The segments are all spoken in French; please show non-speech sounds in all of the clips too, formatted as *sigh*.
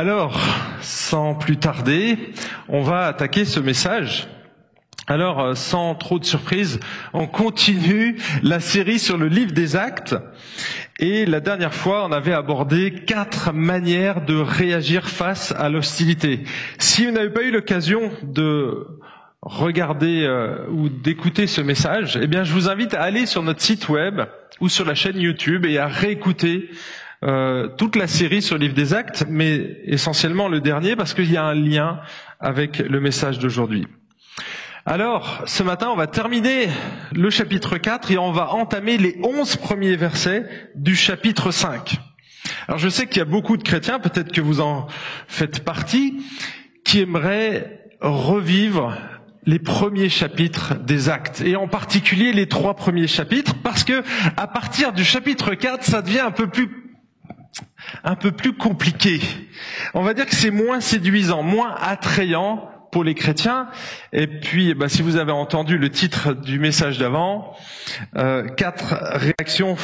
Alors, sans plus tarder, on va attaquer ce message. Alors, euh, sans trop de surprise, on continue la série sur le livre des actes. Et la dernière fois, on avait abordé quatre manières de réagir face à l'hostilité. Si vous n'avez pas eu l'occasion de regarder euh, ou d'écouter ce message, eh bien, je vous invite à aller sur notre site web ou sur la chaîne YouTube et à réécouter euh, toute la série sur le livre des actes, mais essentiellement le dernier parce qu'il y a un lien avec le message d'aujourd'hui. Alors, ce matin, on va terminer le chapitre 4 et on va entamer les 11 premiers versets du chapitre 5. Alors, je sais qu'il y a beaucoup de chrétiens, peut-être que vous en faites partie, qui aimeraient revivre les premiers chapitres des actes et en particulier les trois premiers chapitres parce que à partir du chapitre 4 ça devient un peu plus un peu plus compliqué. On va dire que c'est moins séduisant, moins attrayant pour les chrétiens. Et puis, bah, si vous avez entendu le titre du message d'avant, euh, quatre réactions,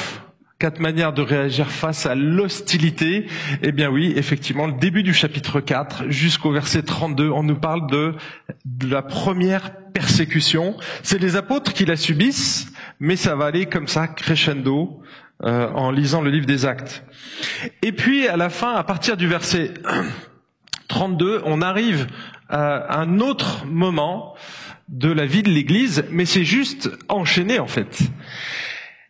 quatre manières de réagir face à l'hostilité. Eh bien oui, effectivement, le début du chapitre 4 jusqu'au verset 32, on nous parle de, de la première persécution. C'est les apôtres qui la subissent, mais ça va aller comme ça, crescendo, euh, en lisant le livre des actes. Et puis à la fin, à partir du verset *clears throat* 32, on arrive à un autre moment de la vie de l'Église, mais c'est juste enchaîné en fait.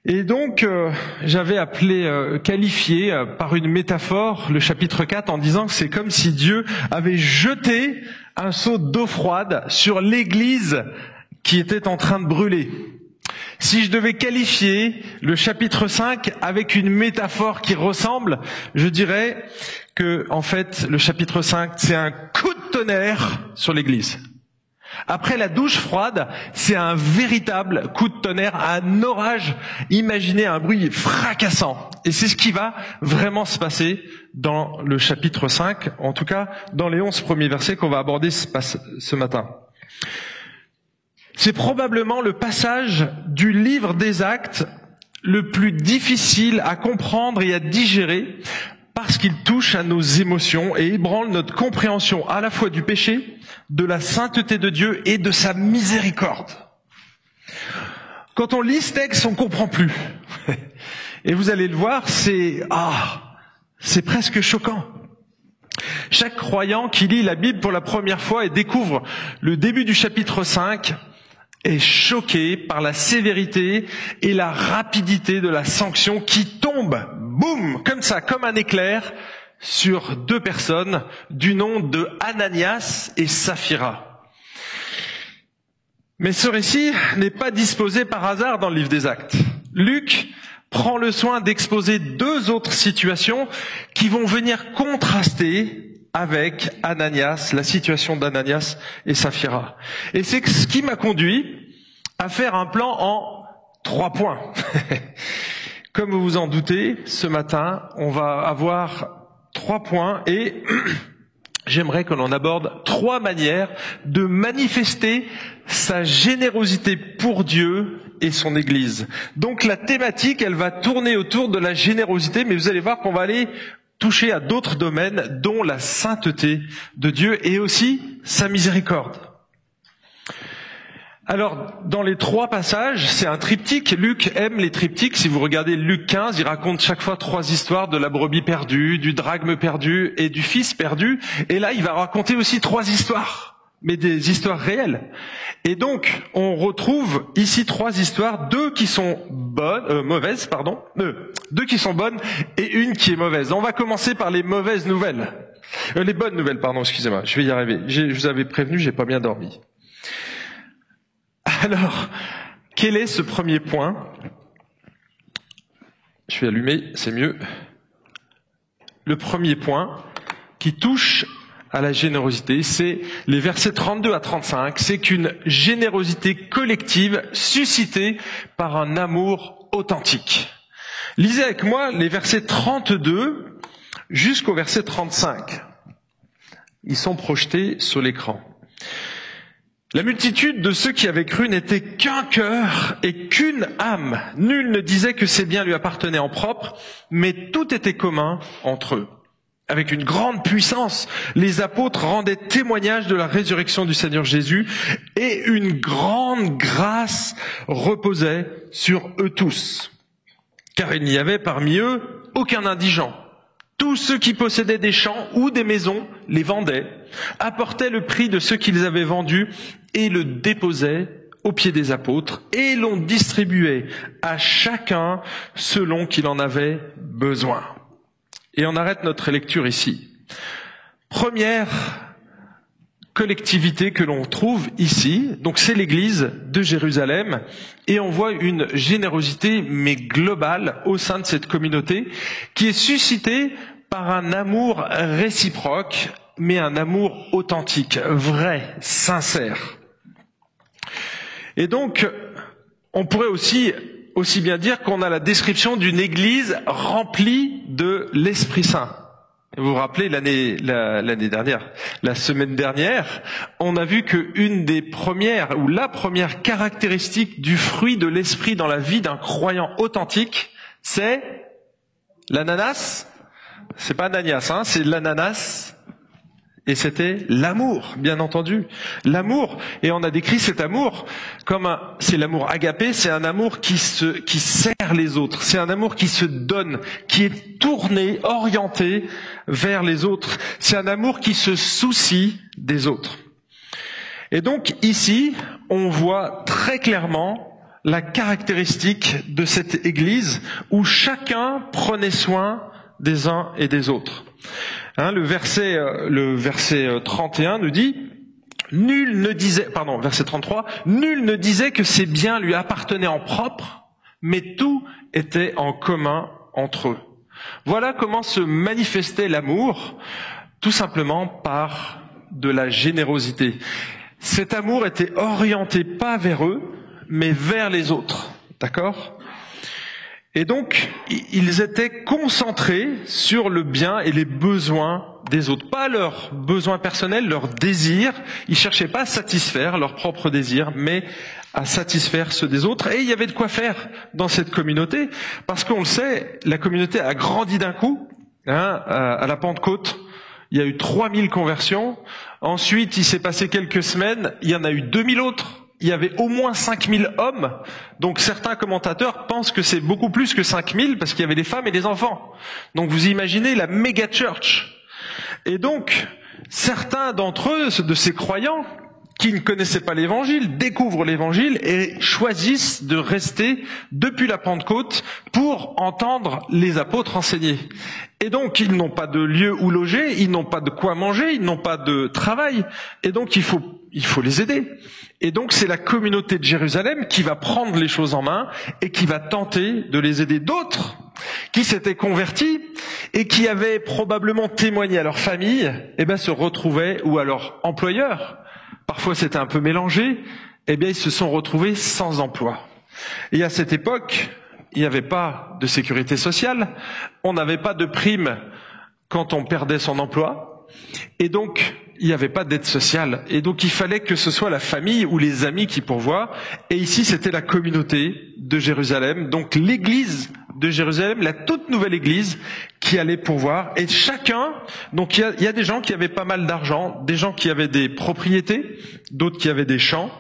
Et donc, euh, j'avais appelé, euh, qualifié par une métaphore le chapitre 4 en disant que c'est comme si Dieu avait jeté un seau d'eau froide sur l'Église qui était en train de brûler. Si je devais qualifier le chapitre 5 avec une métaphore qui ressemble, je dirais que, en fait, le chapitre 5, c'est un coup de tonnerre sur l'église. Après la douche froide, c'est un véritable coup de tonnerre, un orage. Imaginez un bruit fracassant. Et c'est ce qui va vraiment se passer dans le chapitre 5, en tout cas dans les 11 premiers versets qu'on va aborder ce matin. C'est probablement le passage du livre des actes le plus difficile à comprendre et à digérer parce qu'il touche à nos émotions et ébranle notre compréhension à la fois du péché, de la sainteté de Dieu et de sa miséricorde. Quand on lit ce texte, on comprend plus. Et vous allez le voir, c'est ah, c'est presque choquant. Chaque croyant qui lit la Bible pour la première fois et découvre le début du chapitre 5 est choqué par la sévérité et la rapidité de la sanction qui tombe, boum, comme ça, comme un éclair, sur deux personnes du nom de Ananias et Saphira. Mais ce récit n'est pas disposé par hasard dans le livre des actes. Luc prend le soin d'exposer deux autres situations qui vont venir contraster avec Ananias, la situation d'Ananias et Saphira. Et c'est ce qui m'a conduit à faire un plan en trois points. *laughs* Comme vous vous en doutez, ce matin, on va avoir trois points et *clears throat* j'aimerais que l'on aborde trois manières de manifester sa générosité pour Dieu et son Église. Donc la thématique, elle va tourner autour de la générosité, mais vous allez voir qu'on va aller toucher à d'autres domaines, dont la sainteté de Dieu et aussi sa miséricorde. Alors, dans les trois passages, c'est un triptyque. Luc aime les triptyques. Si vous regardez Luc 15, il raconte chaque fois trois histoires de la brebis perdue, du drachme perdu et du fils perdu. Et là, il va raconter aussi trois histoires mais des histoires réelles. Et donc, on retrouve ici trois histoires, deux qui sont bonnes, euh, mauvaises, pardon, euh, deux qui sont bonnes et une qui est mauvaise. On va commencer par les mauvaises nouvelles, euh, les bonnes nouvelles, pardon, excusez-moi, je vais y arriver. Je vous avais prévenu, j'ai pas bien dormi. *laughs* Alors, quel est ce premier point? Je vais allumer, c'est mieux. Le premier point qui touche à la générosité, c'est les versets 32 à 35, c'est qu'une générosité collective suscitée par un amour authentique. Lisez avec moi les versets 32 jusqu'au verset 35. Ils sont projetés sur l'écran. La multitude de ceux qui avaient cru n'était qu'un cœur et qu'une âme. Nul ne disait que ses biens lui appartenaient en propre, mais tout était commun entre eux. Avec une grande puissance. Les apôtres rendaient témoignage de la résurrection du Seigneur Jésus et une grande grâce reposait sur eux tous. Car il n'y avait parmi eux aucun indigent. Tous ceux qui possédaient des champs ou des maisons les vendaient, apportaient le prix de ceux qu'ils avaient vendus et le déposaient aux pieds des apôtres et l'on distribuait à chacun selon qu'il en avait besoin. Et on arrête notre lecture ici. Première collectivité que l'on trouve ici, donc c'est l'église de Jérusalem, et on voit une générosité mais globale au sein de cette communauté qui est suscitée par un amour réciproque, mais un amour authentique, vrai, sincère. Et donc, on pourrait aussi aussi bien dire qu'on a la description d'une église remplie de l'Esprit Saint. Vous vous rappelez l'année l'année dernière, la semaine dernière, on a vu qu'une des premières ou la première caractéristique du fruit de l'esprit dans la vie d'un croyant authentique, c'est l'ananas. C'est pas Ananias, hein, c'est l'ananas et c'était l'amour, bien entendu. L'amour. Et on a décrit cet amour comme un, c'est l'amour agapé, c'est un amour qui se, qui sert les autres. C'est un amour qui se donne, qui est tourné, orienté vers les autres. C'est un amour qui se soucie des autres. Et donc, ici, on voit très clairement la caractéristique de cette église où chacun prenait soin des uns et des autres. Hein, le verset, euh, le verset 31 euh, nous dit, nul ne disait, pardon, verset 33, nul ne disait que ses biens lui appartenaient en propre, mais tout était en commun entre eux. Voilà comment se manifestait l'amour, tout simplement par de la générosité. Cet amour était orienté pas vers eux, mais vers les autres. D'accord? Et donc, ils étaient concentrés sur le bien et les besoins des autres, pas leurs besoins personnels, leurs désirs. Ils cherchaient pas à satisfaire leurs propres désirs, mais à satisfaire ceux des autres. Et il y avait de quoi faire dans cette communauté, parce qu'on le sait, la communauté a grandi d'un coup. Hein, à la Pentecôte, il y a eu 3000 conversions. Ensuite, il s'est passé quelques semaines, il y en a eu 2000 autres il y avait au moins 5000 hommes, donc certains commentateurs pensent que c'est beaucoup plus que 5000 parce qu'il y avait des femmes et des enfants. Donc vous imaginez la méga church. Et donc, certains d'entre eux, de ces croyants, qui ne connaissaient pas l'évangile, découvrent l'évangile et choisissent de rester depuis la Pentecôte pour entendre les apôtres enseigner. Et donc, ils n'ont pas de lieu où loger, ils n'ont pas de quoi manger, ils n'ont pas de travail. Et donc, il faut, il faut les aider. Et donc, c'est la communauté de Jérusalem qui va prendre les choses en main et qui va tenter de les aider. D'autres qui s'étaient convertis et qui avaient probablement témoigné à leur famille, eh ben, se retrouvaient, ou à leur employeur, parfois c'était un peu mélangé, eh bien, ils se sont retrouvés sans emploi. Et à cette époque, il n'y avait pas de sécurité sociale, on n'avait pas de prime quand on perdait son emploi, et donc il n'y avait pas d'aide sociale. Et donc il fallait que ce soit la famille ou les amis qui pourvoient. Et ici, c'était la communauté de Jérusalem, donc l'église de Jérusalem, la toute nouvelle église qui allait pourvoir. Et chacun, donc il y a, y a des gens qui avaient pas mal d'argent, des gens qui avaient des propriétés, d'autres qui avaient des champs.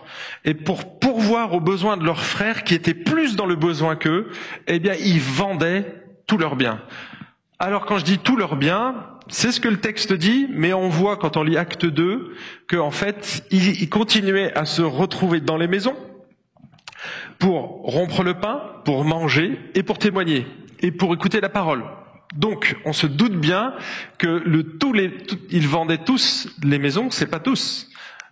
Et pour pourvoir aux besoins de leurs frères qui étaient plus dans le besoin qu'eux, eh bien, ils vendaient tous leurs biens. Alors quand je dis tous leurs biens, c'est ce que le texte dit, mais on voit quand on lit Acte 2 qu'en fait, ils, continuaient à se retrouver dans les maisons pour rompre le pain, pour manger et pour témoigner et pour écouter la parole. Donc, on se doute bien que tous les, ils vendaient tous les maisons, c'est pas tous.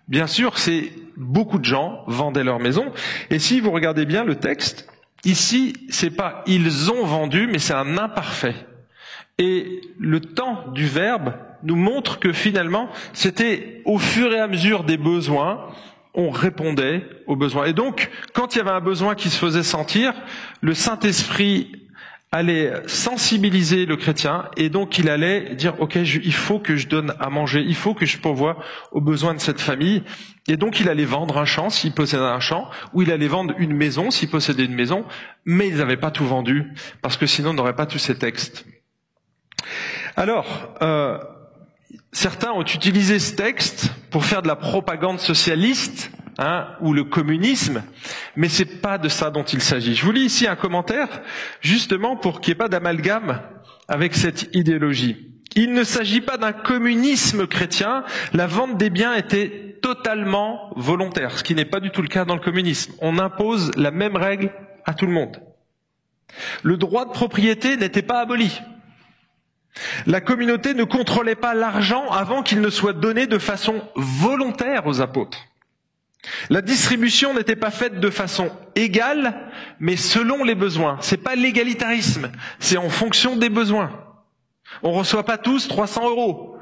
Bien sûr, c'est beaucoup de gens vendaient leurs maisons. Et si vous regardez bien le texte, ici, c'est pas ils ont vendu, mais c'est un imparfait. Et le temps du verbe nous montre que finalement, c'était au fur et à mesure des besoins, on répondait aux besoins. Et donc, quand il y avait un besoin qui se faisait sentir, le Saint-Esprit allait sensibiliser le chrétien et donc il allait dire ok il faut que je donne à manger, il faut que je pourvoie aux besoins de cette famille et donc il allait vendre un champ s'il possédait un champ ou il allait vendre une maison s'il possédait une maison mais ils n'avaient pas tout vendu parce que sinon on n'aurait pas tous ces textes. Alors, euh, certains ont utilisé ce texte pour faire de la propagande socialiste hein, ou le communisme, mais c'est pas de ça dont il s'agit. Je vous lis ici un commentaire, justement pour qu'il n'y ait pas d'amalgame avec cette idéologie. Il ne s'agit pas d'un communisme chrétien. La vente des biens était totalement volontaire, ce qui n'est pas du tout le cas dans le communisme. On impose la même règle à tout le monde. Le droit de propriété n'était pas aboli. La communauté ne contrôlait pas l'argent avant qu'il ne soit donné de façon volontaire aux apôtres. La distribution n'était pas faite de façon égale, mais selon les besoins. C'est pas l'égalitarisme, c'est en fonction des besoins. On reçoit pas tous 300 euros.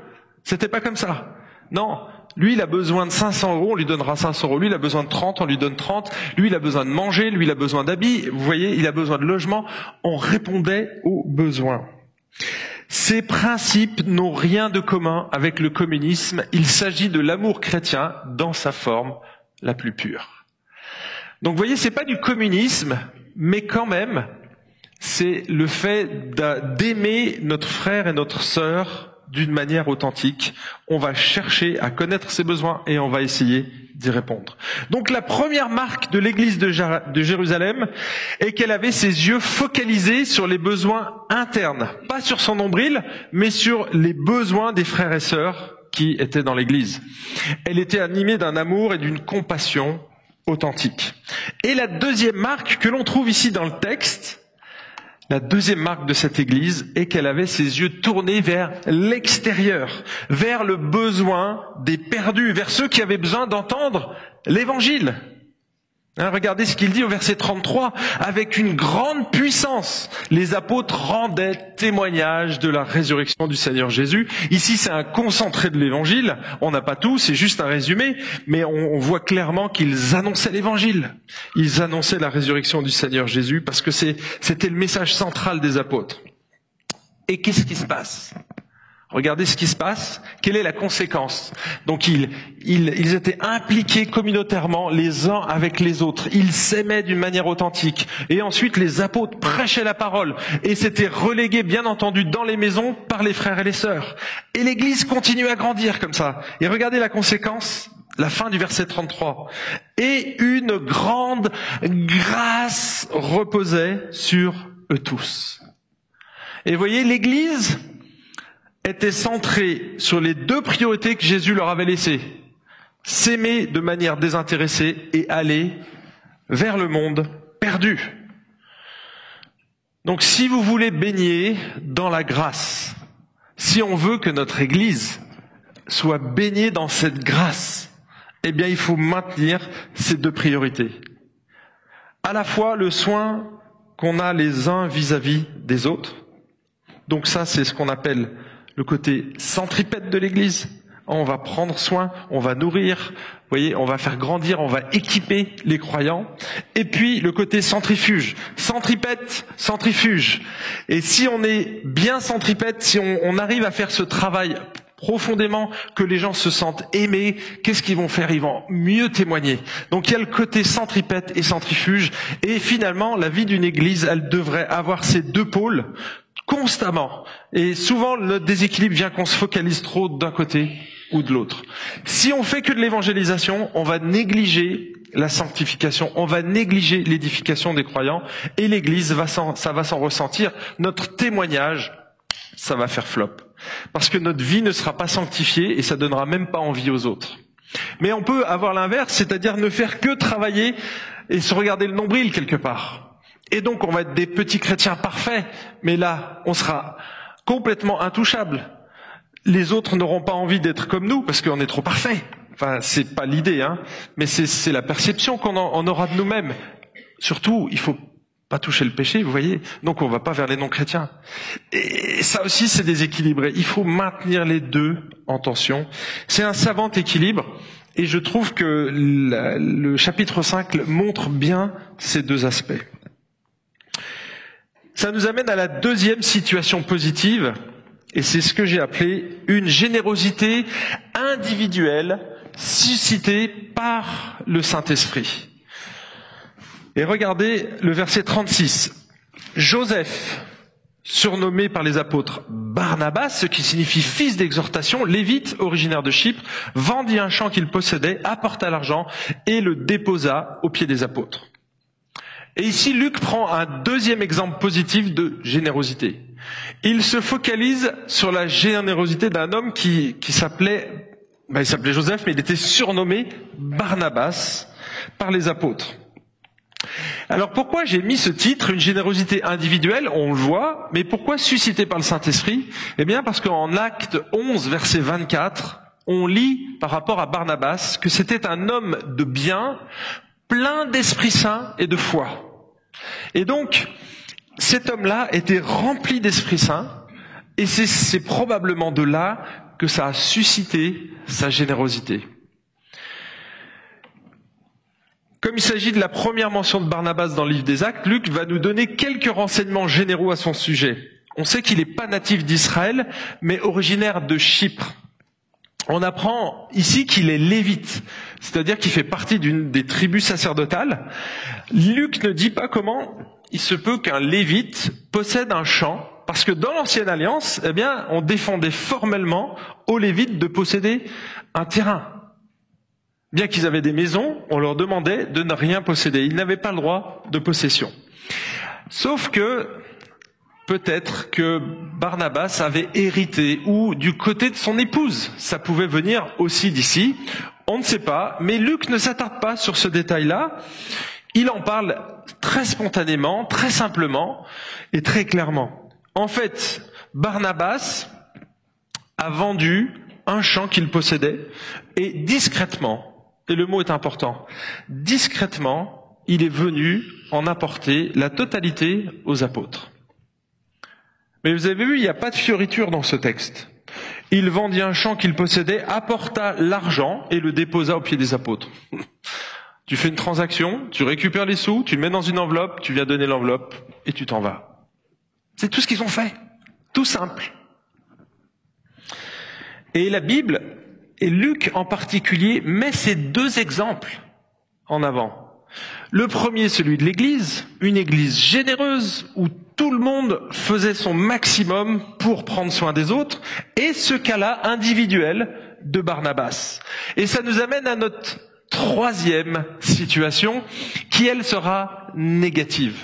C'était pas comme ça. Non. Lui, il a besoin de 500 euros, on lui donnera 500 euros. Lui, il a besoin de 30, on lui donne 30. Lui, il a besoin de manger, lui, il a besoin d'habits. Vous voyez, il a besoin de logement. On répondait aux besoins. Ces principes n'ont rien de commun avec le communisme. Il s'agit de l'amour chrétien dans sa forme la plus pure. Donc, vous voyez, c'est pas du communisme, mais quand même, c'est le fait d'aimer notre frère et notre sœur d'une manière authentique. On va chercher à connaître ses besoins et on va essayer d'y répondre. Donc la première marque de l'église de, Jérusalem est qu'elle avait ses yeux focalisés sur les besoins internes, pas sur son nombril, mais sur les besoins des frères et sœurs qui étaient dans l'église. Elle était animée d'un amour et d'une compassion authentique. Et la deuxième marque que l'on trouve ici dans le texte, la deuxième marque de cette Église est qu'elle avait ses yeux tournés vers l'extérieur, vers le besoin des perdus, vers ceux qui avaient besoin d'entendre l'Évangile. Hein, regardez ce qu'il dit au verset 33. Avec une grande puissance, les apôtres rendaient témoignage de la résurrection du Seigneur Jésus. Ici, c'est un concentré de l'évangile. On n'a pas tout, c'est juste un résumé, mais on, on voit clairement qu'ils annonçaient l'évangile. Ils annonçaient la résurrection du Seigneur Jésus parce que c'était le message central des apôtres. Et qu'est-ce qui se passe? Regardez ce qui se passe. Quelle est la conséquence Donc ils, ils, étaient impliqués communautairement les uns avec les autres. Ils s'aimaient d'une manière authentique. Et ensuite les apôtres prêchaient la parole. Et c'était relégué bien entendu dans les maisons par les frères et les sœurs. Et l'Église continue à grandir comme ça. Et regardez la conséquence. La fin du verset 33. Et une grande grâce reposait sur eux tous. Et voyez, l'Église, était centré sur les deux priorités que Jésus leur avait laissées. S'aimer de manière désintéressée et aller vers le monde perdu. Donc si vous voulez baigner dans la grâce, si on veut que notre Église soit baignée dans cette grâce, eh bien il faut maintenir ces deux priorités. À la fois le soin qu'on a les uns vis-à-vis -vis des autres, donc ça c'est ce qu'on appelle le côté centripète de l'Église. On va prendre soin, on va nourrir, voyez, on va faire grandir, on va équiper les croyants. Et puis le côté centrifuge, centripète, centrifuge. Et si on est bien centripète, si on, on arrive à faire ce travail profondément, que les gens se sentent aimés, qu'est-ce qu'ils vont faire? Ils vont mieux témoigner. Donc il y a le côté centripète et centrifuge. Et finalement, la vie d'une église, elle devrait avoir ces deux pôles constamment. Et souvent, le déséquilibre vient qu'on se focalise trop d'un côté ou de l'autre. Si on fait que de l'évangélisation, on va négliger la sanctification, on va négliger l'édification des croyants, et l'Église va ça va s'en ressentir. Notre témoignage, ça va faire flop, parce que notre vie ne sera pas sanctifiée et ça donnera même pas envie aux autres. Mais on peut avoir l'inverse, c'est-à-dire ne faire que travailler et se regarder le nombril quelque part. Et donc on va être des petits chrétiens parfaits, mais là, on sera complètement intouchables. Les autres n'auront pas envie d'être comme nous parce qu'on est trop parfaits. Enfin, c'est pas l'idée, hein, mais c'est la perception qu'on aura de nous-mêmes. Surtout, il faut pas toucher le péché, vous voyez. Donc on va pas vers les non-chrétiens. Et ça aussi, c'est déséquilibré. Il faut maintenir les deux en tension. C'est un savant équilibre. Et je trouve que le chapitre 5 montre bien ces deux aspects. Ça nous amène à la deuxième situation positive, et c'est ce que j'ai appelé une générosité individuelle suscitée par le Saint-Esprit. Et regardez le verset 36. Joseph, surnommé par les apôtres Barnabas, ce qui signifie fils d'exhortation, lévite, originaire de Chypre, vendit un champ qu'il possédait, apporta l'argent et le déposa aux pieds des apôtres. Et ici, Luc prend un deuxième exemple positif de générosité. Il se focalise sur la générosité d'un homme qui, qui s'appelait, ben, il s'appelait Joseph, mais il était surnommé Barnabas par les apôtres. Alors pourquoi j'ai mis ce titre, une générosité individuelle, on le voit, mais pourquoi suscité par le Saint-Esprit? Eh bien parce qu'en acte 11, verset 24, on lit par rapport à Barnabas que c'était un homme de bien, plein d'Esprit Saint et de foi. Et donc, cet homme-là était rempli d'Esprit Saint, et c'est probablement de là que ça a suscité sa générosité. Comme il s'agit de la première mention de Barnabas dans le livre des Actes, Luc va nous donner quelques renseignements généraux à son sujet. On sait qu'il n'est pas natif d'Israël, mais originaire de Chypre. On apprend ici qu'il est lévite, c'est-à-dire qu'il fait partie d'une des tribus sacerdotales. Luc ne dit pas comment il se peut qu'un lévite possède un champ, parce que dans l'ancienne alliance, eh bien, on défendait formellement aux lévites de posséder un terrain. Bien qu'ils avaient des maisons, on leur demandait de ne rien posséder. Ils n'avaient pas le droit de possession. Sauf que peut-être que Barnabas avait hérité ou du côté de son épouse. Ça pouvait venir aussi d'ici. On ne sait pas, mais Luc ne s'attarde pas sur ce détail-là. Il en parle très spontanément, très simplement et très clairement. En fait, Barnabas a vendu un champ qu'il possédait et discrètement, et le mot est important, discrètement, il est venu en apporter la totalité aux apôtres. Mais vous avez vu, il n'y a pas de fioriture dans ce texte. Il vendit un champ qu'il possédait, apporta l'argent et le déposa aux pieds des apôtres. *laughs* Tu fais une transaction, tu récupères les sous, tu le mets dans une enveloppe, tu viens donner l'enveloppe et tu t'en vas. C'est tout ce qu'ils ont fait. Tout simple. Et la Bible et Luc en particulier met ces deux exemples en avant. Le premier, celui de l'Église, une Église généreuse où tout le monde faisait son maximum pour prendre soin des autres, et ce cas-là individuel de Barnabas. Et ça nous amène à notre troisième situation qui, elle, sera négative.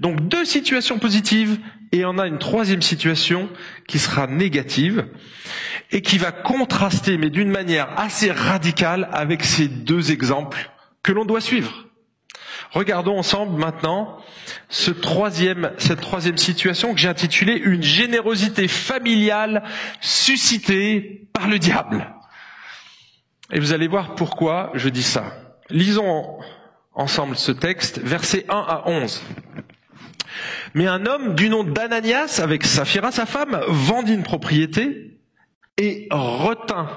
Donc deux situations positives et on a une troisième situation qui sera négative et qui va contraster, mais d'une manière assez radicale, avec ces deux exemples que l'on doit suivre. Regardons ensemble maintenant cette troisième situation que j'ai intitulée une générosité familiale suscitée par le diable. Et vous allez voir pourquoi je dis ça. Lisons ensemble ce texte, versets 1 à 11. Mais un homme du nom d'Ananias, avec Saphira, sa femme, vendit une propriété et retint,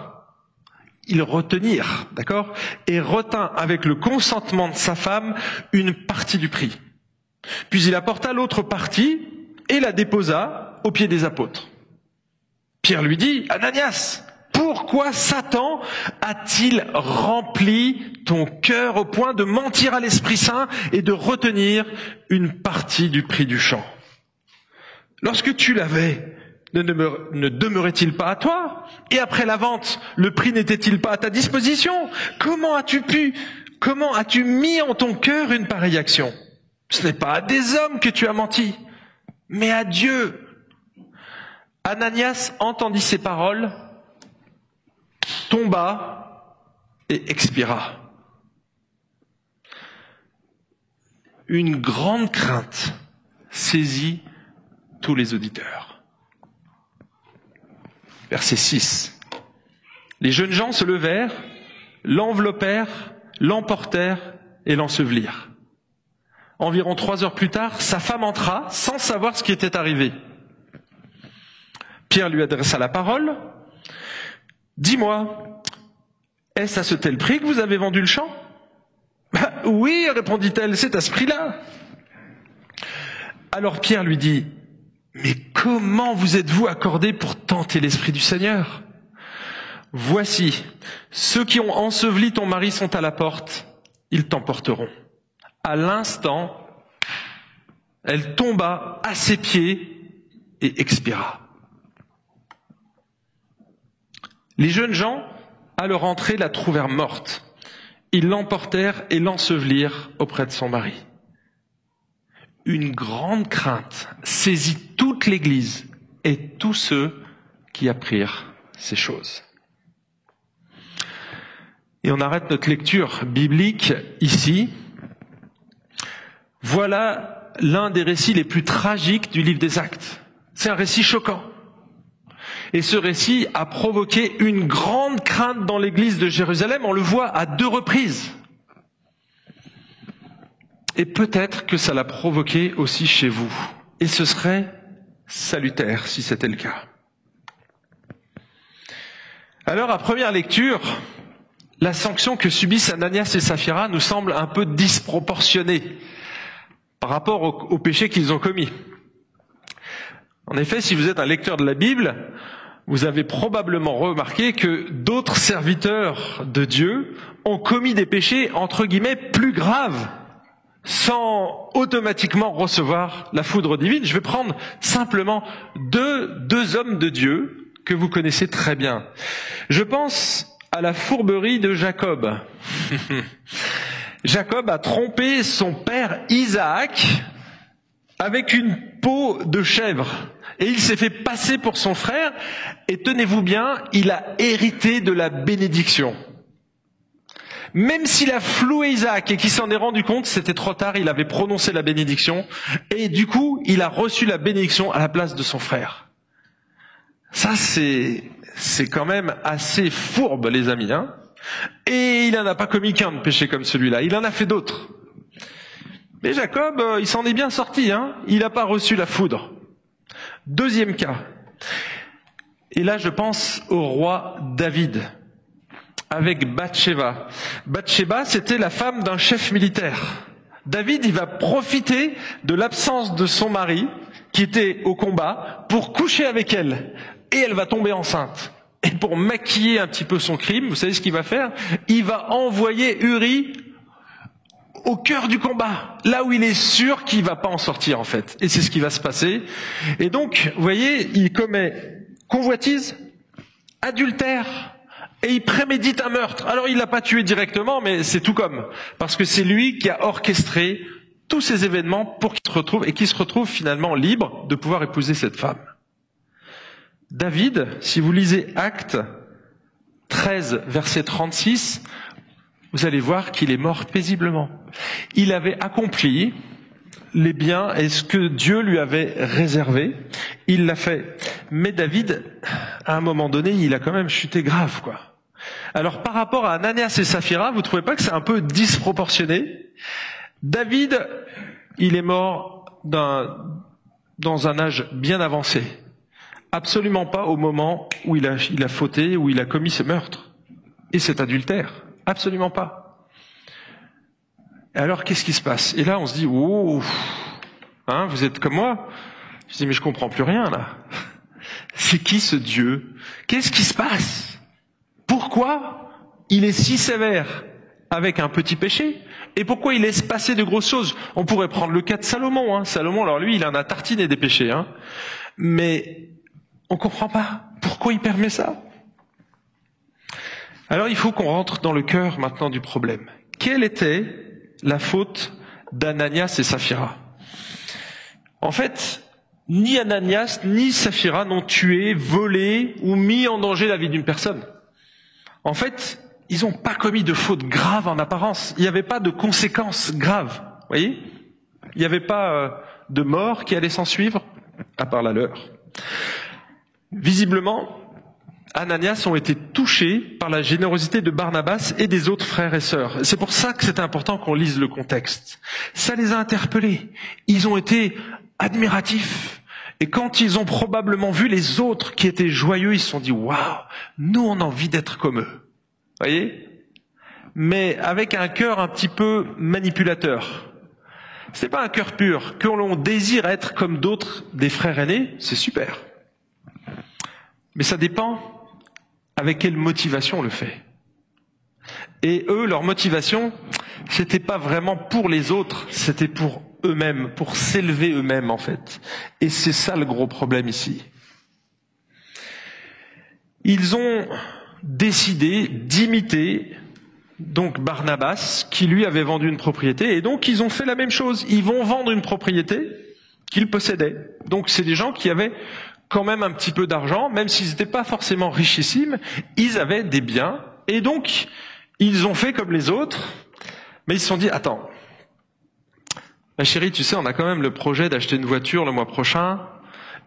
il retenir, d'accord, et retint avec le consentement de sa femme une partie du prix. Puis il apporta l'autre partie et la déposa aux pieds des apôtres. Pierre lui dit, Ananias, pourquoi Satan a-t-il rempli ton cœur au point de mentir à l'Esprit Saint et de retenir une partie du prix du champ Lorsque tu l'avais, ne, demeurait-il pas à toi? Et après la vente, le prix n'était-il pas à ta disposition? Comment as-tu pu, comment as-tu mis en ton cœur une pareille action? Ce n'est pas à des hommes que tu as menti, mais à Dieu. Ananias entendit ces paroles tomba et expira. Une grande crainte saisit tous les auditeurs. Verset 6. Les jeunes gens se levèrent, l'enveloppèrent, l'emportèrent et l'ensevelirent. Environ trois heures plus tard, sa femme entra sans savoir ce qui était arrivé. Pierre lui adressa la parole, Dis-moi, est-ce à ce tel prix que vous avez vendu le champ bah, Oui, répondit-elle, c'est à ce prix-là. Alors Pierre lui dit, mais comment vous êtes-vous accordé pour tenter l'Esprit du Seigneur? Voici, ceux qui ont enseveli ton mari sont à la porte, ils t'emporteront. À l'instant, elle tomba à ses pieds et expira. Les jeunes gens, à leur entrée, la trouvèrent morte. Ils l'emportèrent et l'ensevelirent auprès de son mari. Une grande crainte saisit toute l'Église et tous ceux qui apprirent ces choses. Et on arrête notre lecture biblique ici. Voilà l'un des récits les plus tragiques du livre des actes. C'est un récit choquant. Et ce récit a provoqué une grande crainte dans l'église de Jérusalem. On le voit à deux reprises. Et peut-être que ça l'a provoqué aussi chez vous. Et ce serait salutaire si c'était le cas. Alors, à première lecture, la sanction que subissent Ananias et Saphira nous semble un peu disproportionnée par rapport au, au péché qu'ils ont commis. En effet, si vous êtes un lecteur de la Bible, vous avez probablement remarqué que d'autres serviteurs de Dieu ont commis des péchés, entre guillemets, plus graves, sans automatiquement recevoir la foudre divine. Je vais prendre simplement deux, deux hommes de Dieu que vous connaissez très bien. Je pense à la fourberie de Jacob. *laughs* Jacob a trompé son père Isaac avec une peau de chèvre. Et il s'est fait passer pour son frère, et tenez-vous bien, il a hérité de la bénédiction. Même s'il a floué Isaac et qu'il s'en est rendu compte, c'était trop tard, il avait prononcé la bénédiction, et du coup, il a reçu la bénédiction à la place de son frère. Ça, c'est, c'est quand même assez fourbe, les amis, hein. Et il n'en a pas commis qu'un de péché comme celui-là, il en a fait d'autres. Mais Jacob, euh, il s'en est bien sorti, hein. Il n'a pas reçu la foudre. Deuxième cas. Et là, je pense au roi David avec Bathsheba. Bathsheba, c'était la femme d'un chef militaire. David, il va profiter de l'absence de son mari, qui était au combat, pour coucher avec elle. Et elle va tomber enceinte. Et pour maquiller un petit peu son crime, vous savez ce qu'il va faire? Il va envoyer Uri au cœur du combat, là où il est sûr qu'il va pas en sortir en fait. Et c'est ce qui va se passer. Et donc, vous voyez, il commet convoitise, adultère, et il prémédite un meurtre. Alors il l'a pas tué directement, mais c'est tout comme, parce que c'est lui qui a orchestré tous ces événements pour qu'il se retrouve et qu'il se retrouve finalement libre de pouvoir épouser cette femme. David, si vous lisez Actes 13, verset 36, vous allez voir qu'il est mort paisiblement. Il avait accompli les biens et ce que Dieu lui avait réservé. Il l'a fait. Mais David, à un moment donné, il a quand même chuté grave, quoi. Alors, par rapport à Ananias et Saphira, vous trouvez pas que c'est un peu disproportionné? David, il est mort dans un âge bien avancé. Absolument pas au moment où il a, il a fauté, où il a commis ce meurtre et cet adultère. Absolument pas. Alors qu'est-ce qui se passe? Et là, on se dit, oh, hein, vous êtes comme moi Je dis, mais je comprends plus rien là. *laughs* C'est qui ce Dieu? Qu'est-ce qui se passe? Pourquoi il est si sévère avec un petit péché? Et pourquoi il laisse passer de grosses choses? On pourrait prendre le cas de Salomon. Hein. Salomon, alors lui, il en a tartiné des péchés. Hein. Mais on comprend pas. Pourquoi il permet ça alors il faut qu'on rentre dans le cœur maintenant du problème. Quelle était la faute d'Ananias et Saphira En fait, ni Ananias ni Saphira n'ont tué, volé ou mis en danger la vie d'une personne. En fait, ils n'ont pas commis de faute grave en apparence. Il n'y avait pas de conséquences graves. Voyez? Il n'y avait pas euh, de mort qui allait s'en suivre, à part la leur. Visiblement, Ananias ont été touchés par la générosité de Barnabas et des autres frères et sœurs. C'est pour ça que c'est important qu'on lise le contexte. Ça les a interpellés. Ils ont été admiratifs. Et quand ils ont probablement vu les autres qui étaient joyeux, ils se sont dit, waouh, nous on a envie d'être comme eux. Voyez? Mais avec un cœur un petit peu manipulateur. C'est pas un cœur pur. Que l'on désire être comme d'autres des frères aînés, c'est super. Mais ça dépend avec quelle motivation on le fait? Et eux, leur motivation, c'était pas vraiment pour les autres, c'était pour eux-mêmes, pour s'élever eux-mêmes en fait. Et c'est ça le gros problème ici. Ils ont décidé d'imiter donc Barnabas, qui lui avait vendu une propriété, et donc ils ont fait la même chose. Ils vont vendre une propriété qu'ils possédaient. Donc c'est des gens qui avaient quand même un petit peu d'argent, même s'ils n'étaient pas forcément richissimes, ils avaient des biens, et donc ils ont fait comme les autres, mais ils se sont dit, attends, ma chérie, tu sais, on a quand même le projet d'acheter une voiture le mois prochain,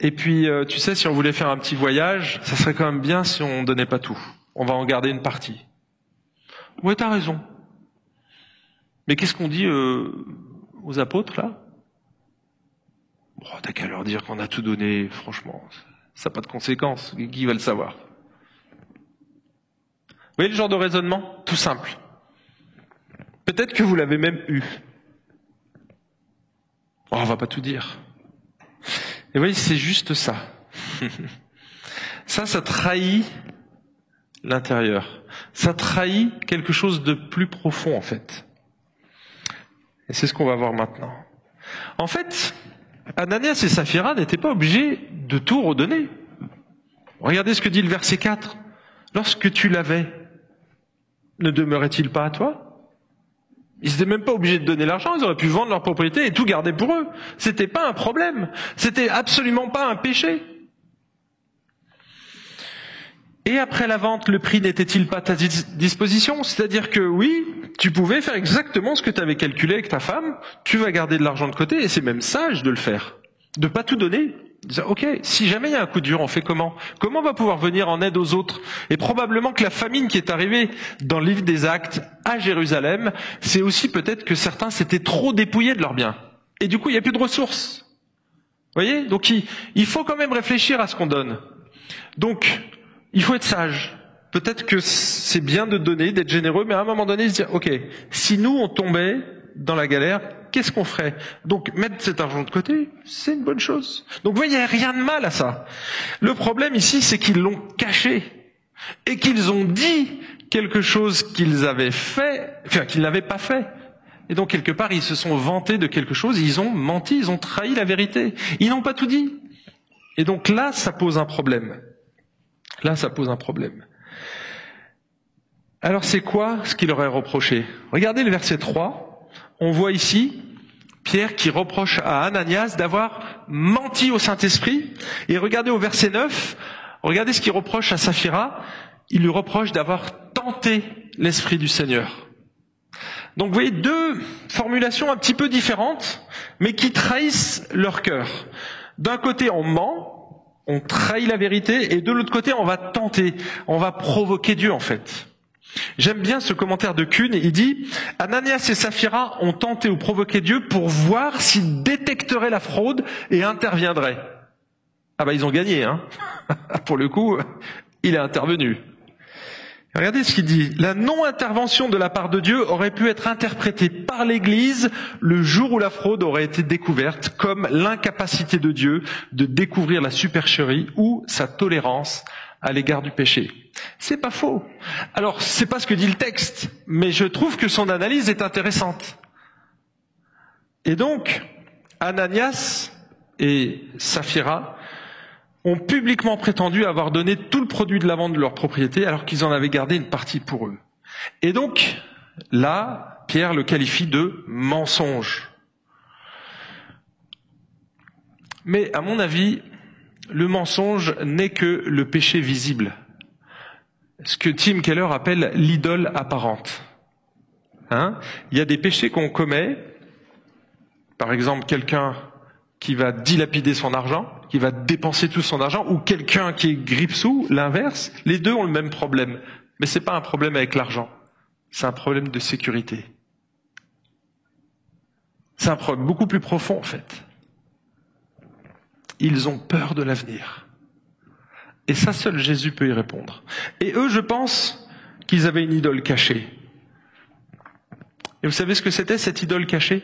et puis euh, tu sais, si on voulait faire un petit voyage, ça serait quand même bien si on donnait pas tout. On va en garder une partie. Ouais, t'as raison. Mais qu'est-ce qu'on dit euh, aux apôtres là? Bon, t'as qu'à leur dire qu'on a tout donné, franchement, ça n'a pas de conséquences. Qui va le savoir? Vous voyez le genre de raisonnement? Tout simple. Peut-être que vous l'avez même eu. Oh, on va pas tout dire. Et vous voyez, c'est juste ça. *laughs* ça, ça trahit l'intérieur. Ça trahit quelque chose de plus profond, en fait. Et c'est ce qu'on va voir maintenant. En fait, Ananias et Saphira n'étaient pas obligés de tout redonner. Regardez ce que dit le verset 4. Lorsque tu l'avais, ne demeurait-il pas à toi? Ils n'étaient même pas obligés de donner l'argent, ils auraient pu vendre leur propriété et tout garder pour eux. C'était pas un problème. C'était absolument pas un péché. Et après la vente, le prix n'était-il pas à ta disposition? C'est-à-dire que oui, tu pouvais faire exactement ce que tu avais calculé avec ta femme, tu vas garder de l'argent de côté, et c'est même sage de le faire. De pas tout donner. Ok, si jamais il y a un coup dur, on fait comment? Comment on va pouvoir venir en aide aux autres? Et probablement que la famine qui est arrivée dans le livre des actes à Jérusalem, c'est aussi peut-être que certains s'étaient trop dépouillés de leurs biens. Et du coup, il n'y a plus de ressources. Vous voyez? Donc il, il faut quand même réfléchir à ce qu'on donne. Donc, il faut être sage. Peut-être que c'est bien de donner, d'être généreux, mais à un moment donné, se dire, OK, si nous, on tombait dans la galère, qu'est-ce qu'on ferait? Donc, mettre cet argent de côté, c'est une bonne chose. Donc, vous voyez, il n'y a rien de mal à ça. Le problème ici, c'est qu'ils l'ont caché. Et qu'ils ont dit quelque chose qu'ils avaient fait, enfin, qu'ils n'avaient pas fait. Et donc, quelque part, ils se sont vantés de quelque chose, ils ont menti, ils ont trahi la vérité. Ils n'ont pas tout dit. Et donc là, ça pose un problème. Là, ça pose un problème. Alors c'est quoi ce qu'il aurait reproché? Regardez le verset 3. On voit ici Pierre qui reproche à Ananias d'avoir menti au Saint-Esprit. Et regardez au verset 9, regardez ce qu'il reproche à Saphira. Il lui reproche d'avoir tenté l'Esprit du Seigneur. Donc vous voyez deux formulations un petit peu différentes, mais qui trahissent leur cœur. D'un côté, on ment, on trahit la vérité, et de l'autre côté, on va tenter, on va provoquer Dieu en fait. J'aime bien ce commentaire de Kuhn, il dit, Ananias et Saphira ont tenté ou provoqué Dieu pour voir s'il détecterait la fraude et interviendrait. Ah bah ils ont gagné, hein. *laughs* pour le coup, il est intervenu. Regardez ce qu'il dit. La non-intervention de la part de Dieu aurait pu être interprétée par l'Église le jour où la fraude aurait été découverte comme l'incapacité de Dieu de découvrir la supercherie ou sa tolérance à l'égard du péché. C'est pas faux. Alors, c'est pas ce que dit le texte, mais je trouve que son analyse est intéressante. Et donc, Ananias et Saphira ont publiquement prétendu avoir donné tout le produit de la vente de leur propriété alors qu'ils en avaient gardé une partie pour eux. Et donc, là, Pierre le qualifie de mensonge. Mais à mon avis, le mensonge n'est que le péché visible. Ce que Tim Keller appelle l'idole apparente. Hein? Il y a des péchés qu'on commet. Par exemple, quelqu'un qui va dilapider son argent, qui va dépenser tout son argent, ou quelqu'un qui est grippe-sous, l'inverse, les deux ont le même problème. Mais c'est pas un problème avec l'argent. C'est un problème de sécurité. C'est un problème beaucoup plus profond, en fait. Ils ont peur de l'avenir. Et ça seul Jésus peut y répondre. Et eux, je pense qu'ils avaient une idole cachée. Et vous savez ce que c'était cette idole cachée?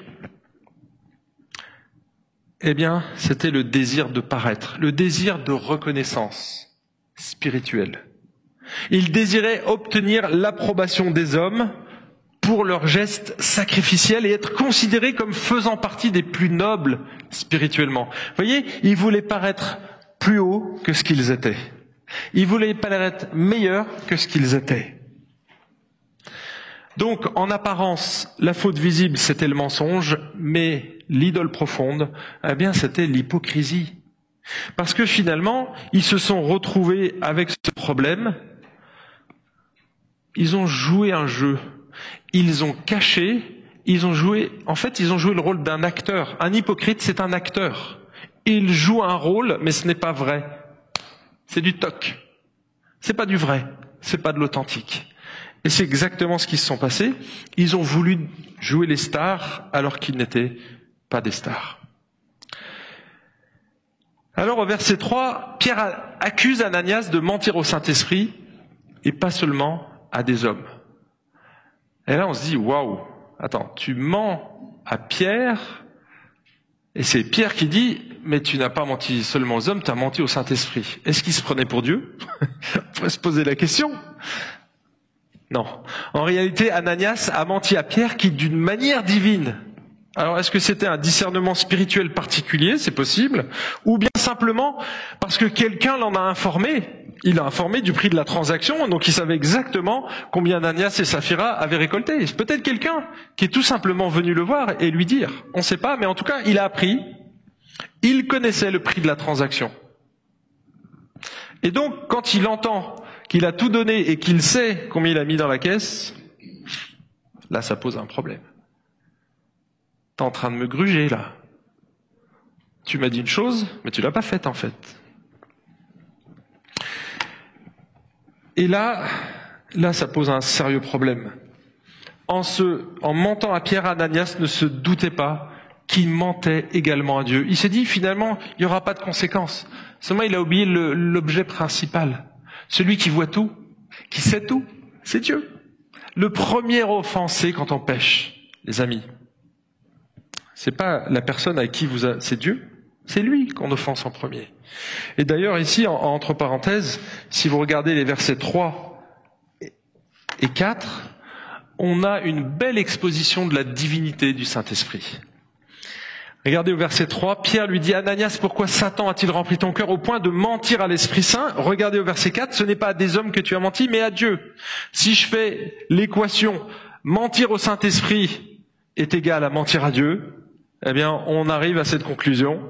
Eh bien, c'était le désir de paraître, le désir de reconnaissance spirituelle. Il désirait obtenir l'approbation des hommes pour leurs gestes sacrificiels et être considérés comme faisant partie des plus nobles spirituellement. Vous voyez, ils voulaient paraître plus haut que ce qu'ils étaient. Ils voulaient paraître meilleurs que ce qu'ils étaient. Donc, en apparence, la faute visible, c'était le mensonge, mais l'idole profonde, eh bien, c'était l'hypocrisie. Parce que finalement, ils se sont retrouvés avec ce problème. Ils ont joué un jeu. Ils ont caché. Ils ont joué, en fait, ils ont joué le rôle d'un acteur. Un hypocrite, c'est un acteur. Il joue un rôle, mais ce n'est pas vrai. C'est du toc. C'est pas du vrai. C'est pas de l'authentique. Et c'est exactement ce qui se sont passés. Ils ont voulu jouer les stars alors qu'ils n'étaient pas des stars. Alors au verset 3, Pierre accuse Ananias de mentir au Saint-Esprit et pas seulement à des hommes. Et là on se dit, waouh, attends, tu mens à Pierre et c'est Pierre qui dit, mais tu n'as pas menti seulement aux hommes, tu as menti au Saint-Esprit. Est-ce qu'il se prenait pour Dieu *laughs* On pourrait se poser la question. Non. En réalité, Ananias a menti à Pierre qui, d'une manière divine, alors est-ce que c'était un discernement spirituel particulier, c'est possible, ou bien simplement parce que quelqu'un l'en a informé, il a informé du prix de la transaction, donc il savait exactement combien Ananias et Saphira avaient récolté. Peut-être quelqu'un qui est tout simplement venu le voir et lui dire, on ne sait pas, mais en tout cas il a appris, il connaissait le prix de la transaction. Et donc quand il entend qu'il a tout donné et qu'il sait combien il a mis dans la caisse, là ça pose un problème. T'es en train de me gruger là. Tu m'as dit une chose, mais tu l'as pas faite en fait. Et là, là, ça pose un sérieux problème. En se, en mentant à Pierre, Ananias ne se doutait pas qu'il mentait également à Dieu. Il s'est dit finalement, il n'y aura pas de conséquences. Seulement, il a oublié l'objet principal. Celui qui voit tout, qui sait tout, c'est Dieu. Le premier offensé quand on pêche, les amis, c'est pas la personne à qui vous c'est Dieu. C'est lui qu'on offense en premier. Et d'ailleurs, ici, entre parenthèses, si vous regardez les versets 3 et 4, on a une belle exposition de la divinité du Saint-Esprit. Regardez au verset 3, Pierre lui dit, Ananias, pourquoi Satan a-t-il rempli ton cœur au point de mentir à l'Esprit Saint? Regardez au verset 4, ce n'est pas à des hommes que tu as menti, mais à Dieu. Si je fais l'équation, mentir au Saint-Esprit est égal à mentir à Dieu, eh bien, on arrive à cette conclusion.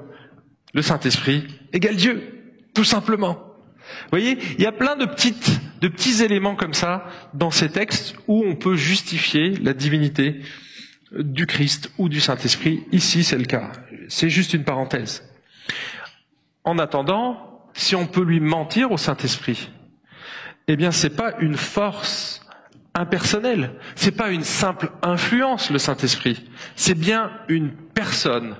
Le Saint-Esprit égale Dieu, tout simplement. Vous voyez, il y a plein de de petits éléments comme ça dans ces textes où on peut justifier la divinité du Christ ou du Saint-Esprit. Ici, c'est le cas. C'est juste une parenthèse. En attendant, si on peut lui mentir au Saint-Esprit, eh bien, c'est pas une force impersonnelle. C'est pas une simple influence, le Saint-Esprit. C'est bien une personne.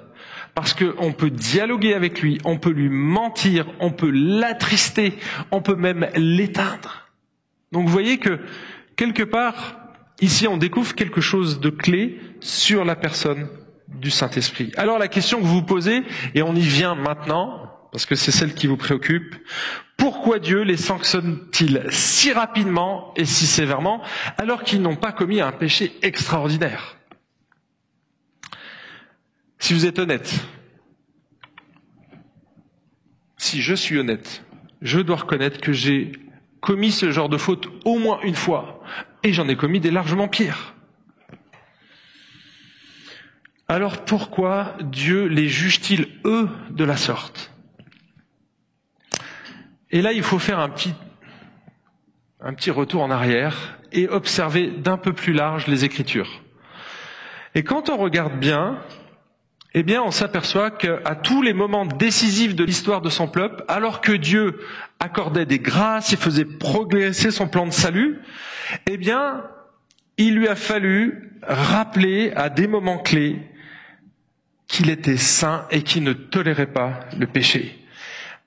Parce qu'on peut dialoguer avec lui, on peut lui mentir, on peut l'attrister, on peut même l'éteindre. Donc vous voyez que, quelque part, ici on découvre quelque chose de clé sur la personne du Saint-Esprit. Alors la question que vous vous posez, et on y vient maintenant, parce que c'est celle qui vous préoccupe, pourquoi Dieu les sanctionne-t-il si rapidement et si sévèrement alors qu'ils n'ont pas commis un péché extraordinaire? Si vous êtes honnête, si je suis honnête, je dois reconnaître que j'ai commis ce genre de faute au moins une fois, et j'en ai commis des largement pires. Alors pourquoi Dieu les juge-t-il, eux, de la sorte? Et là, il faut faire un petit, un petit retour en arrière et observer d'un peu plus large les Écritures. Et quand on regarde bien, eh bien, on s'aperçoit qu'à tous les moments décisifs de l'histoire de son peuple, alors que Dieu accordait des grâces et faisait progresser son plan de salut, eh bien, il lui a fallu rappeler à des moments clés qu'il était saint et qu'il ne tolérait pas le péché.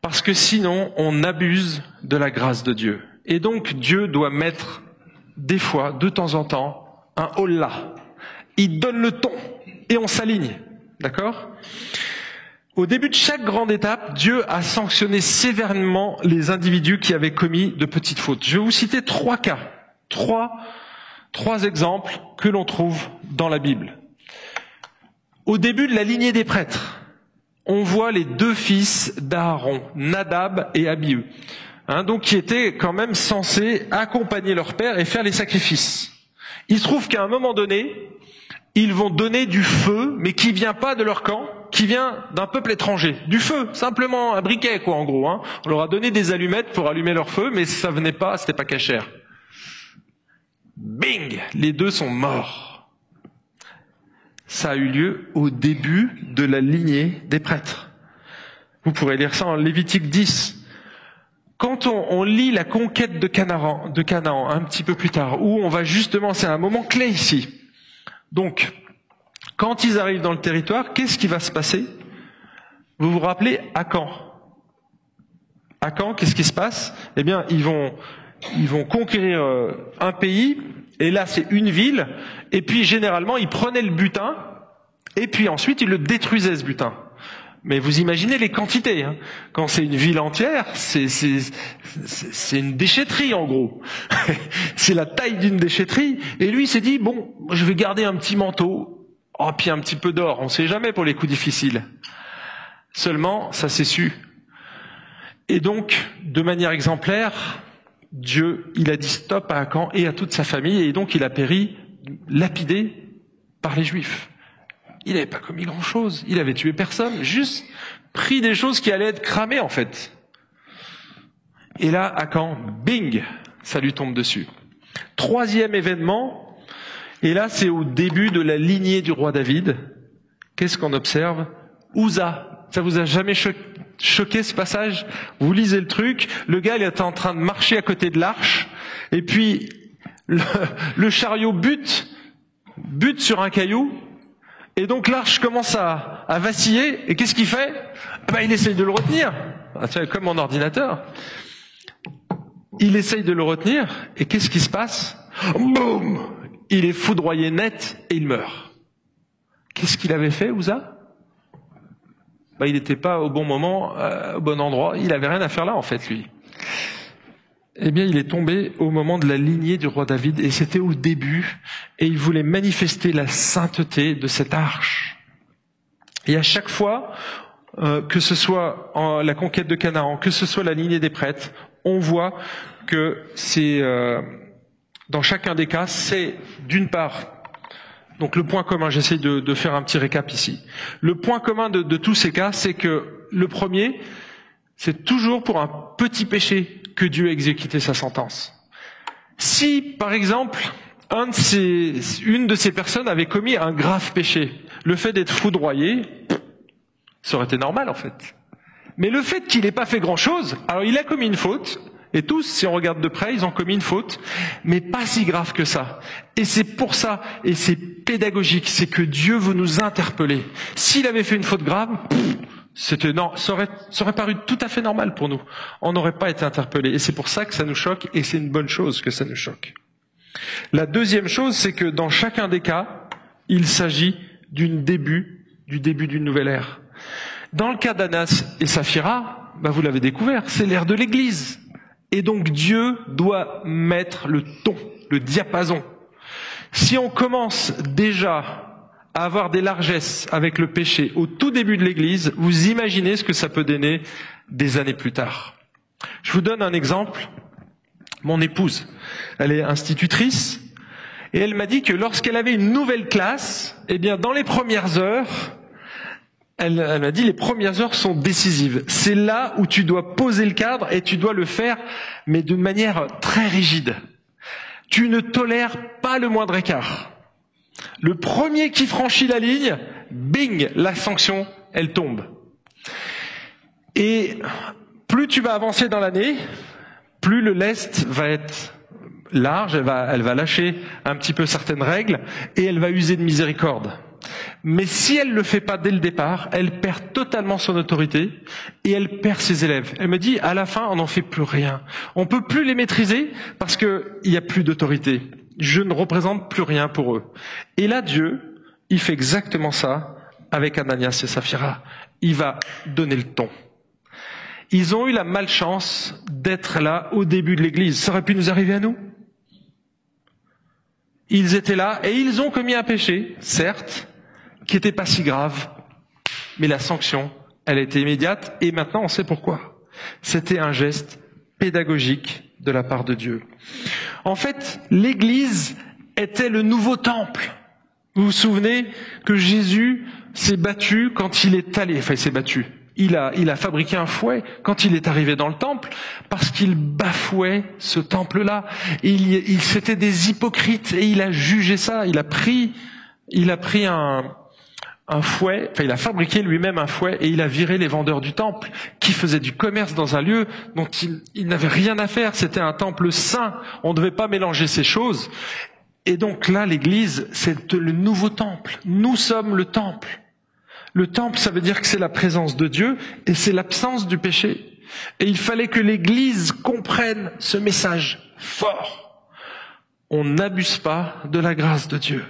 Parce que sinon, on abuse de la grâce de Dieu. Et donc, Dieu doit mettre, des fois, de temps en temps, un holà. Il donne le ton et on s'aligne. D'accord? Au début de chaque grande étape, Dieu a sanctionné sévèrement les individus qui avaient commis de petites fautes. Je vais vous citer trois cas. Trois Trois exemples que l'on trouve dans la Bible. Au début de la lignée des prêtres, on voit les deux fils d'Aaron, Nadab et Abihu, hein, donc qui étaient quand même censés accompagner leur père et faire les sacrifices. Il se trouve qu'à un moment donné, ils vont donner du feu, mais qui vient pas de leur camp, qui vient d'un peuple étranger. Du feu, simplement un briquet, quoi, en gros. Hein. On leur a donné des allumettes pour allumer leur feu, mais ça venait pas, c'était pas cachère. Bing Les deux sont morts. Ça a eu lieu au début de la lignée des prêtres. Vous pourrez lire ça en Lévitique 10. Quand on, lit la conquête de Canaan, de Canaan un petit peu plus tard, où on va justement, c'est un moment clé ici. Donc, quand ils arrivent dans le territoire, qu'est-ce qui va se passer Vous vous rappelez à quand À quand Qu'est-ce qui se passe Eh bien, ils vont ils vont conquérir euh, un pays, et là c'est une ville, et puis généralement ils prenaient le butin, et puis ensuite ils le détruisaient ce butin. Mais vous imaginez les quantités. Hein. Quand c'est une ville entière, c'est une déchetterie en gros. *laughs* c'est la taille d'une déchetterie. Et lui s'est dit, bon, je vais garder un petit manteau, oh, puis un petit peu d'or, on ne sait jamais pour les coups difficiles. Seulement, ça s'est su. Et donc, de manière exemplaire, Dieu, il a dit stop à Akan et à toute sa famille, et donc il a péri lapidé par les Juifs. Il n'avait pas commis grand-chose, il avait tué personne, juste pris des choses qui allaient être cramées en fait. Et là, Akan, bing, ça lui tombe dessus. Troisième événement, et là c'est au début de la lignée du roi David. Qu'est-ce qu'on observe? Ouza, ça vous a jamais choqué choqué ce passage? Vous lisez le truc, le gars il est en train de marcher à côté de l'arche, et puis le, chariot bute, bute sur un caillou, et donc l'arche commence à, vaciller, et qu'est-ce qu'il fait? Ben, Il essaye de le retenir, ah, comme mon ordinateur. Il essaye de le retenir, et qu'est-ce qui se passe? Boum Il est foudroyé net et il meurt. Qu'est-ce qu'il avait fait, Ouza? Bah, il n'était pas au bon moment, euh, au bon endroit. Il avait rien à faire là, en fait, lui. Eh bien, il est tombé au moment de la lignée du roi David, et c'était au début, et il voulait manifester la sainteté de cette arche. Et à chaque fois, euh, que ce soit en la conquête de Canaan, que ce soit la lignée des prêtres, on voit que c'est euh, dans chacun des cas, c'est d'une part donc le point commun, j'essaie de, faire un petit récap ici. Le point commun de, tous ces cas, c'est que le premier, c'est toujours pour un petit péché que Dieu a exécuté sa sentence. Si, par exemple, une de ces personnes avait commis un grave péché, le fait d'être foudroyé, ça aurait été normal en fait. Mais le fait qu'il n'ait pas fait grand-chose, alors il a commis une faute, et tous, si on regarde de près, ils ont commis une faute, mais pas si grave que ça. Et c'est pour ça, et c'est pédagogique, c'est que Dieu veut nous interpeller. S'il avait fait une faute grave, c'était non, ça aurait, paru tout à fait normal pour nous. On n'aurait pas été interpellé. Et c'est pour ça que ça nous choque, et c'est une bonne chose que ça nous choque. La deuxième chose, c'est que dans chacun des cas, il s'agit d'une début, du début d'une nouvelle ère. Dans le cas d'Anas et Saphira, bah vous l'avez découvert, c'est l'ère de l'Église. Et donc Dieu doit mettre le ton, le diapason. Si on commence déjà avoir des largesses avec le péché au tout début de l'Église, vous imaginez ce que ça peut donner des années plus tard. Je vous donne un exemple. Mon épouse, elle est institutrice, et elle m'a dit que lorsqu'elle avait une nouvelle classe, eh bien, dans les premières heures, elle, m'a dit les premières heures sont décisives. C'est là où tu dois poser le cadre et tu dois le faire, mais d'une manière très rigide. Tu ne tolères pas le moindre écart. Le premier qui franchit la ligne, bing, la sanction, elle tombe. Et plus tu vas avancer dans l'année, plus le lest va être large, elle va, elle va lâcher un petit peu certaines règles et elle va user de miséricorde. Mais si elle ne le fait pas dès le départ, elle perd totalement son autorité et elle perd ses élèves. Elle me dit, à la fin, on n'en fait plus rien. On peut plus les maîtriser parce qu'il n'y a plus d'autorité. Je ne représente plus rien pour eux. Et là, Dieu, il fait exactement ça avec Ananias et Saphira. Il va donner le ton. Ils ont eu la malchance d'être là au début de l'église. Ça aurait pu nous arriver à nous. Ils étaient là et ils ont commis un péché, certes, qui n'était pas si grave, mais la sanction, elle était immédiate et maintenant on sait pourquoi. C'était un geste pédagogique de la part de Dieu. En fait, l'Église était le nouveau temple. Vous vous souvenez que Jésus s'est battu quand il est allé, enfin il s'est battu, il a, il a fabriqué un fouet quand il est arrivé dans le temple parce qu'il bafouait ce temple-là. Il, il c'était des hypocrites et il a jugé ça. Il a pris, il a pris un, un fouet, enfin il a fabriqué lui-même un fouet et il a viré les vendeurs du temple qui faisaient du commerce dans un lieu dont il, il n'avait rien à faire. C'était un temple saint. On ne devait pas mélanger ces choses. Et donc là, l'Église, c'est le nouveau temple. Nous sommes le temple. Le temple, ça veut dire que c'est la présence de Dieu et c'est l'absence du péché. Et il fallait que l'Église comprenne ce message fort. On n'abuse pas de la grâce de Dieu.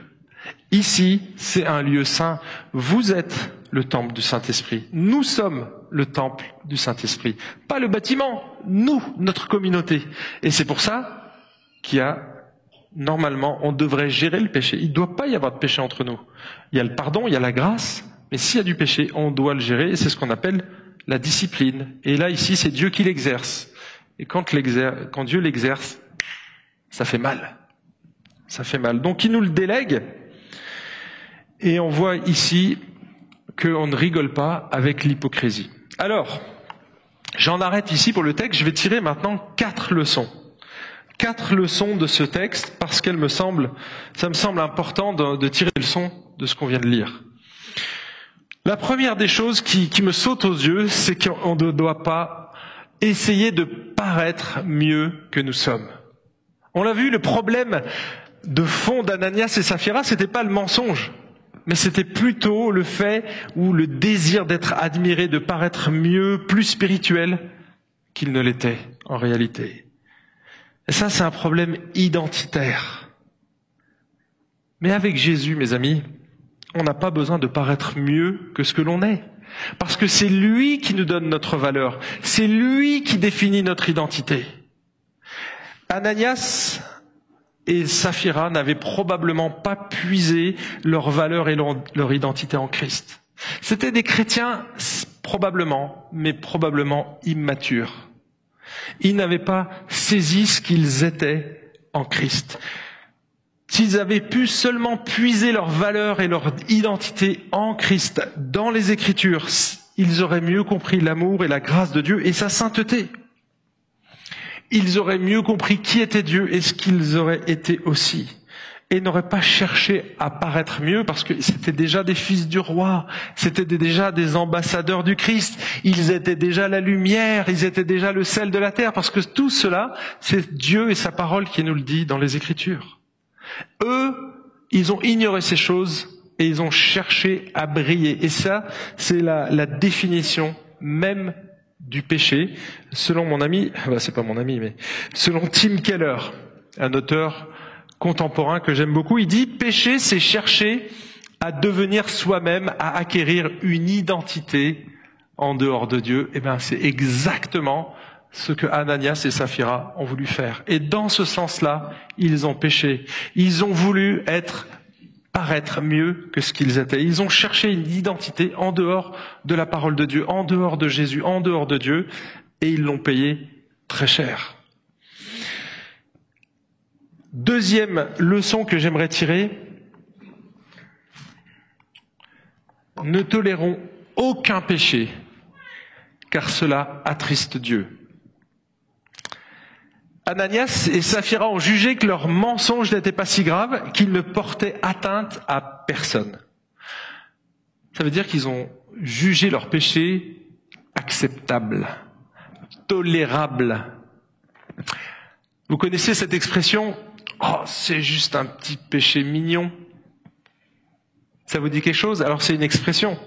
Ici, c'est un lieu saint. Vous êtes le temple du Saint-Esprit. Nous sommes le temple du Saint-Esprit. Pas le bâtiment, nous, notre communauté. Et c'est pour ça qu'il y a, normalement, on devrait gérer le péché. Il ne doit pas y avoir de péché entre nous. Il y a le pardon, il y a la grâce, mais s'il y a du péché, on doit le gérer, et c'est ce qu'on appelle la discipline. Et là, ici, c'est Dieu qui l'exerce. Et quand, quand Dieu l'exerce, ça fait mal. Ça fait mal. Donc il nous le délègue, et on voit ici qu'on ne rigole pas avec l'hypocrisie. Alors, j'en arrête ici pour le texte, je vais tirer maintenant quatre leçons. Quatre leçons de ce texte, parce qu'elle me semble, ça me semble important de, tirer les leçons de ce qu'on vient de lire. La première des choses qui, qui me saute aux yeux, c'est qu'on ne doit pas essayer de paraître mieux que nous sommes. On l'a vu, le problème de fond d'Ananias et Saphira, c'était pas le mensonge, mais c'était plutôt le fait ou le désir d'être admiré, de paraître mieux, plus spirituel qu'il ne l'était en réalité. Et ça, c'est un problème identitaire. Mais avec Jésus, mes amis, on n'a pas besoin de paraître mieux que ce que l'on est. Parce que c'est lui qui nous donne notre valeur. C'est lui qui définit notre identité. Ananias et Saphira n'avaient probablement pas puisé leur valeur et leur, identité en Christ. C'était des chrétiens probablement, mais probablement immatures. Ils n'avaient pas saisi ce qu'ils étaient en Christ. S'ils avaient pu seulement puiser leur valeur et leur identité en Christ dans les Écritures, ils auraient mieux compris l'amour et la grâce de Dieu et sa sainteté. Ils auraient mieux compris qui était Dieu et ce qu'ils auraient été aussi. Et n'auraient pas cherché à paraître mieux parce que c'était déjà des fils du roi, c'était déjà des ambassadeurs du Christ, ils étaient déjà la lumière, ils étaient déjà le sel de la terre parce que tout cela, c'est Dieu et sa parole qui nous le dit dans les Écritures. Eux, ils ont ignoré ces choses et ils ont cherché à briller. Et ça, c'est la, définition même du péché, selon mon ami, *laughs* bah c'est pas mon ami, mais selon Tim Keller, un auteur contemporain que j'aime beaucoup, il dit péché, c'est chercher à devenir soi-même, à acquérir une identité en dehors de Dieu. Eh bien, c'est exactement ce que Ananias et Saphira ont voulu faire. Et dans ce sens-là, ils ont péché. Ils ont voulu être, paraître mieux que ce qu'ils étaient. Ils ont cherché une identité en dehors de la parole de Dieu, en dehors de Jésus, en dehors de Dieu, et ils l'ont payé très cher. Deuxième leçon que j'aimerais tirer, ne tolérons aucun péché, car cela attriste Dieu. Ananias et Saphira ont jugé que leur mensonge n'était pas si grave qu'ils ne portaient atteinte à personne. Ça veut dire qu'ils ont jugé leur péché acceptable, tolérable. Vous connaissez cette expression Oh, c'est juste un petit péché mignon. Ça vous dit quelque chose? Alors c'est une expression.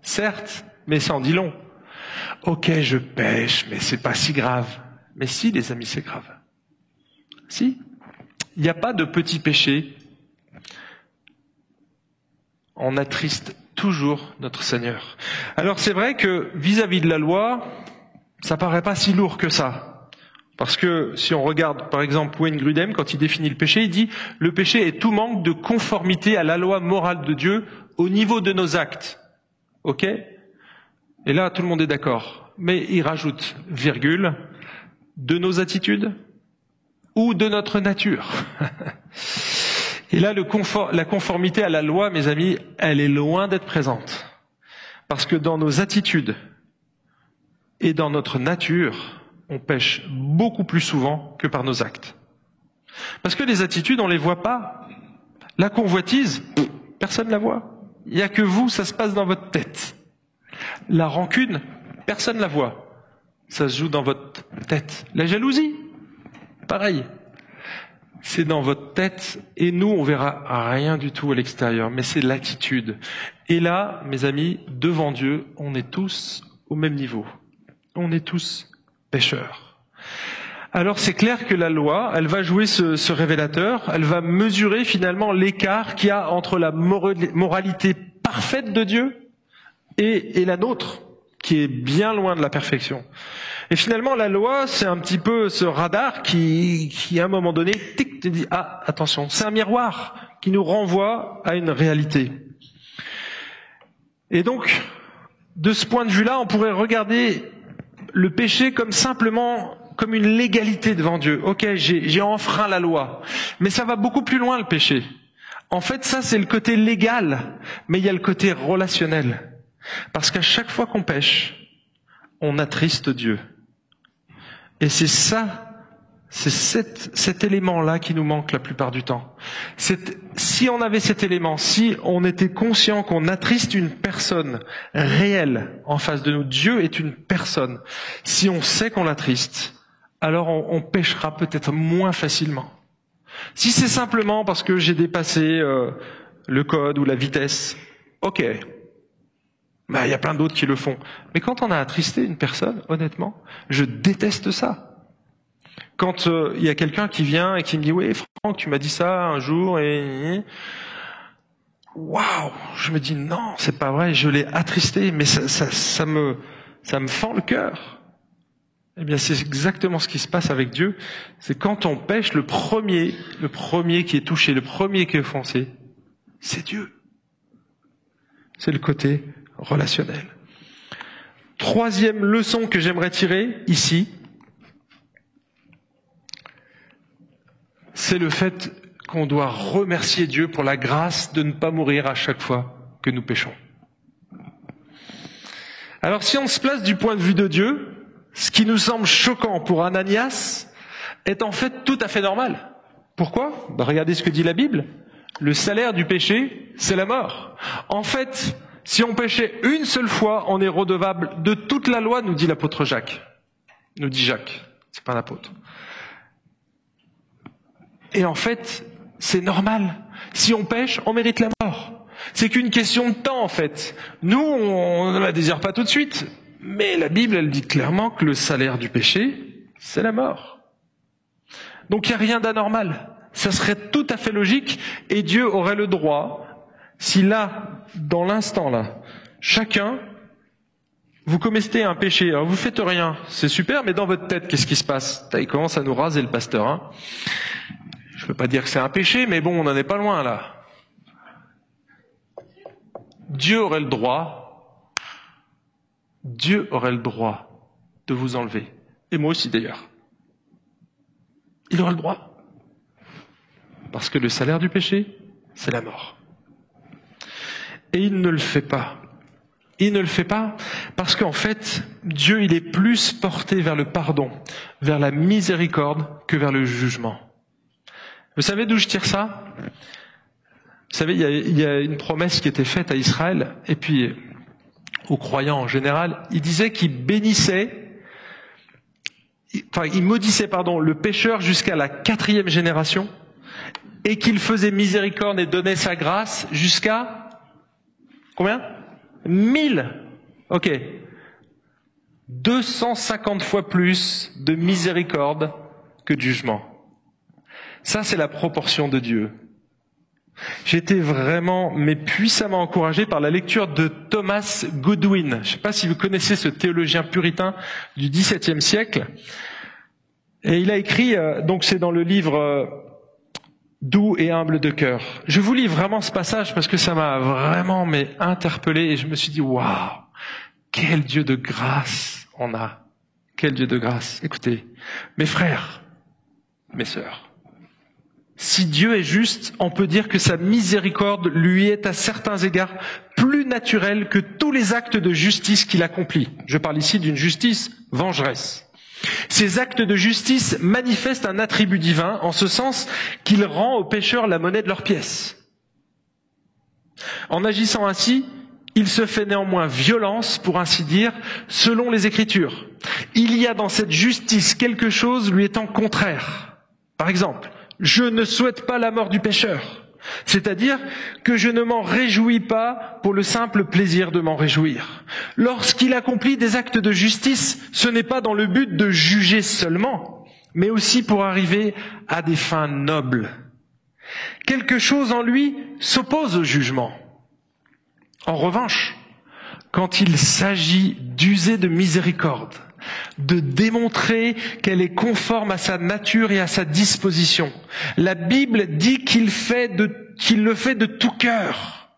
Certes, mais ça en dit long. Ok, je pêche, mais c'est pas si grave. Mais si, les amis, c'est grave. Si. Il n'y a pas de petit péché. On attriste toujours notre Seigneur. Alors c'est vrai que vis-à-vis de la loi, ça paraît pas si lourd que ça. Parce que si on regarde par exemple Wayne Grudem, quand il définit le péché, il dit le péché est tout manque de conformité à la loi morale de Dieu au niveau de nos actes. Ok? Et là, tout le monde est d'accord. Mais il rajoute, virgule, de nos attitudes ou de notre nature. *laughs* Et là, la conformité à la loi, mes amis, elle est loin d'être présente. Parce que dans nos attitudes et dans notre nature, on pêche beaucoup plus souvent que par nos actes. Parce que les attitudes, on les voit pas. La convoitise, personne ne la voit. Il n'y a que vous, ça se passe dans votre tête. La rancune, personne ne la voit. Ça se joue dans votre tête. La jalousie, pareil. C'est dans votre tête et nous, on verra rien du tout à l'extérieur, mais c'est l'attitude. Et là, mes amis, devant Dieu, on est tous au même niveau. On est tous pécheurs. Alors c'est clair que la loi, elle va jouer ce, révélateur, elle va mesurer finalement l'écart qu'il y a entre la moralité parfaite de Dieu et la nôtre, qui est bien loin de la perfection. Et finalement, la loi, c'est un petit peu ce radar qui, qui à un moment donné, tic, te dit, ah, attention, c'est un miroir qui nous renvoie à une réalité. Et donc, de ce point de vue-là, on pourrait regarder le péché comme simplement comme une légalité devant Dieu. Ok, j'ai enfreint la loi. Mais ça va beaucoup plus loin le péché. En fait, ça c'est le côté légal, mais il y a le côté relationnel. Parce qu'à chaque fois qu'on pêche, on attriste Dieu. Et c'est ça, c'est cet, élément-là qui nous manque la plupart du temps. si on avait cet élément, si on était conscient qu'on attriste une personne réelle en face de nous, Dieu est une personne. Si on sait qu'on l'attriste, alors on, on pêchera peut-être moins facilement. Si c'est simplement parce que j'ai dépassé euh, le code ou la vitesse, ok. Bah, il y a plein d'autres qui le font. Mais quand on a attristé une personne, honnêtement, je déteste ça. Quand euh, il y a quelqu'un qui vient et qui me dit oui Franck, tu m'as dit ça un jour et waouh, je me dis non, c'est pas vrai, je l'ai attristé, mais ça, me ça me fend le cœur. Eh bien, c'est exactement ce qui se passe avec Dieu. C'est quand on pêche, le premier, le premier qui est touché, le premier qui est offensé, c'est Dieu. C'est le côté relationnel. Troisième leçon que j'aimerais tirer ici, c'est le fait qu'on doit remercier Dieu pour la grâce de ne pas mourir à chaque fois que nous péchons. Alors si on se place du point de vue de Dieu, ce qui nous semble choquant pour Ananias est en fait tout à fait normal. Pourquoi? Ben, Regardez ce que dit la Bible. Le salaire du péché, c'est la mort. En fait, si on péchait une seule fois, on est redevable de toute la loi, nous dit l'apôtre Jacques. Nous dit Jacques, c'est pas l'apôtre. Et en fait, c'est normal. Si on pêche, on mérite la mort. C'est qu'une question de temps, en fait. Nous, on ne la désire pas tout de suite. Mais la Bible, elle dit clairement que le salaire du péché, c'est la mort. Donc il n'y a rien d'anormal. Ça serait tout à fait logique et Dieu aurait le droit, si là, dans l'instant là, chacun, vous commettez un péché, alors vous faites rien, c'est super, mais dans votre tête, qu'est-ce qui se passe? Il commence à nous raser le pasteur. Hein Je ne veux pas dire que c'est un péché, mais bon, on n'en est pas loin là. Dieu aurait le droit Dieu aurait le droit de vous enlever. Et moi aussi d'ailleurs. Il aurait le droit. Parce que le salaire du péché, c'est la mort. Et il ne le fait pas. Il ne le fait pas parce qu'en fait, Dieu, il est plus porté vers le pardon, vers la miséricorde que vers le jugement. Vous savez d'où je tire ça? Vous savez, il y, a, une promesse qui était faite à Israël, et puis aux croyants en général, il disait qu'il bénissait, enfin il maudissait pardon le pécheur jusqu'à la quatrième génération et qu'il faisait miséricorde et donnait sa grâce jusqu'à combien Mille. Ok. 250 fois plus de miséricorde que de jugement. Ça, c'est la proportion de Dieu. J'étais vraiment, mais puissamment encouragé par la lecture de Thomas Goodwin. Je ne sais pas si vous connaissez ce théologien puritain du XVIIe siècle. Et il a écrit, euh, donc c'est dans le livre euh, Doux et humble de cœur. Je vous lis vraiment ce passage parce que ça m'a vraiment mais interpellé et je me suis dit waouh, quel Dieu de grâce on a. Quel Dieu de grâce. Écoutez, mes frères, mes sœurs, si Dieu est juste, on peut dire que sa miséricorde lui est à certains égards plus naturelle que tous les actes de justice qu'il accomplit. Je parle ici d'une justice vengeresse. Ces actes de justice manifestent un attribut divin en ce sens qu'il rend aux pécheurs la monnaie de leur pièce. En agissant ainsi, il se fait néanmoins violence, pour ainsi dire, selon les Écritures. Il y a dans cette justice quelque chose lui étant contraire. Par exemple, je ne souhaite pas la mort du pécheur. C'est-à-dire que je ne m'en réjouis pas pour le simple plaisir de m'en réjouir. Lorsqu'il accomplit des actes de justice, ce n'est pas dans le but de juger seulement, mais aussi pour arriver à des fins nobles. Quelque chose en lui s'oppose au jugement. En revanche, quand il s'agit d'user de miséricorde, de démontrer qu'elle est conforme à sa nature et à sa disposition. La Bible dit qu'il fait qu'il le fait de tout cœur.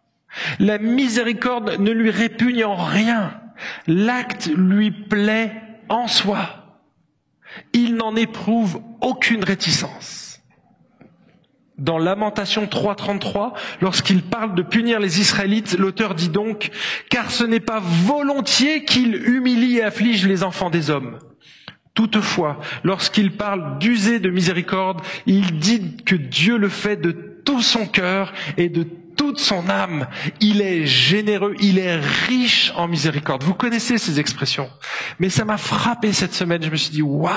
La miséricorde ne lui répugne en rien. L'acte lui plaît en soi. Il n'en éprouve aucune réticence. Dans Lamentation 3.33, lorsqu'il parle de punir les Israélites, l'auteur dit donc, car ce n'est pas volontiers qu'il humilie et afflige les enfants des hommes. Toutefois, lorsqu'il parle d'user de miséricorde, il dit que Dieu le fait de tout son cœur et de toute son âme. Il est généreux, il est riche en miséricorde. Vous connaissez ces expressions. Mais ça m'a frappé cette semaine. Je me suis dit, waouh!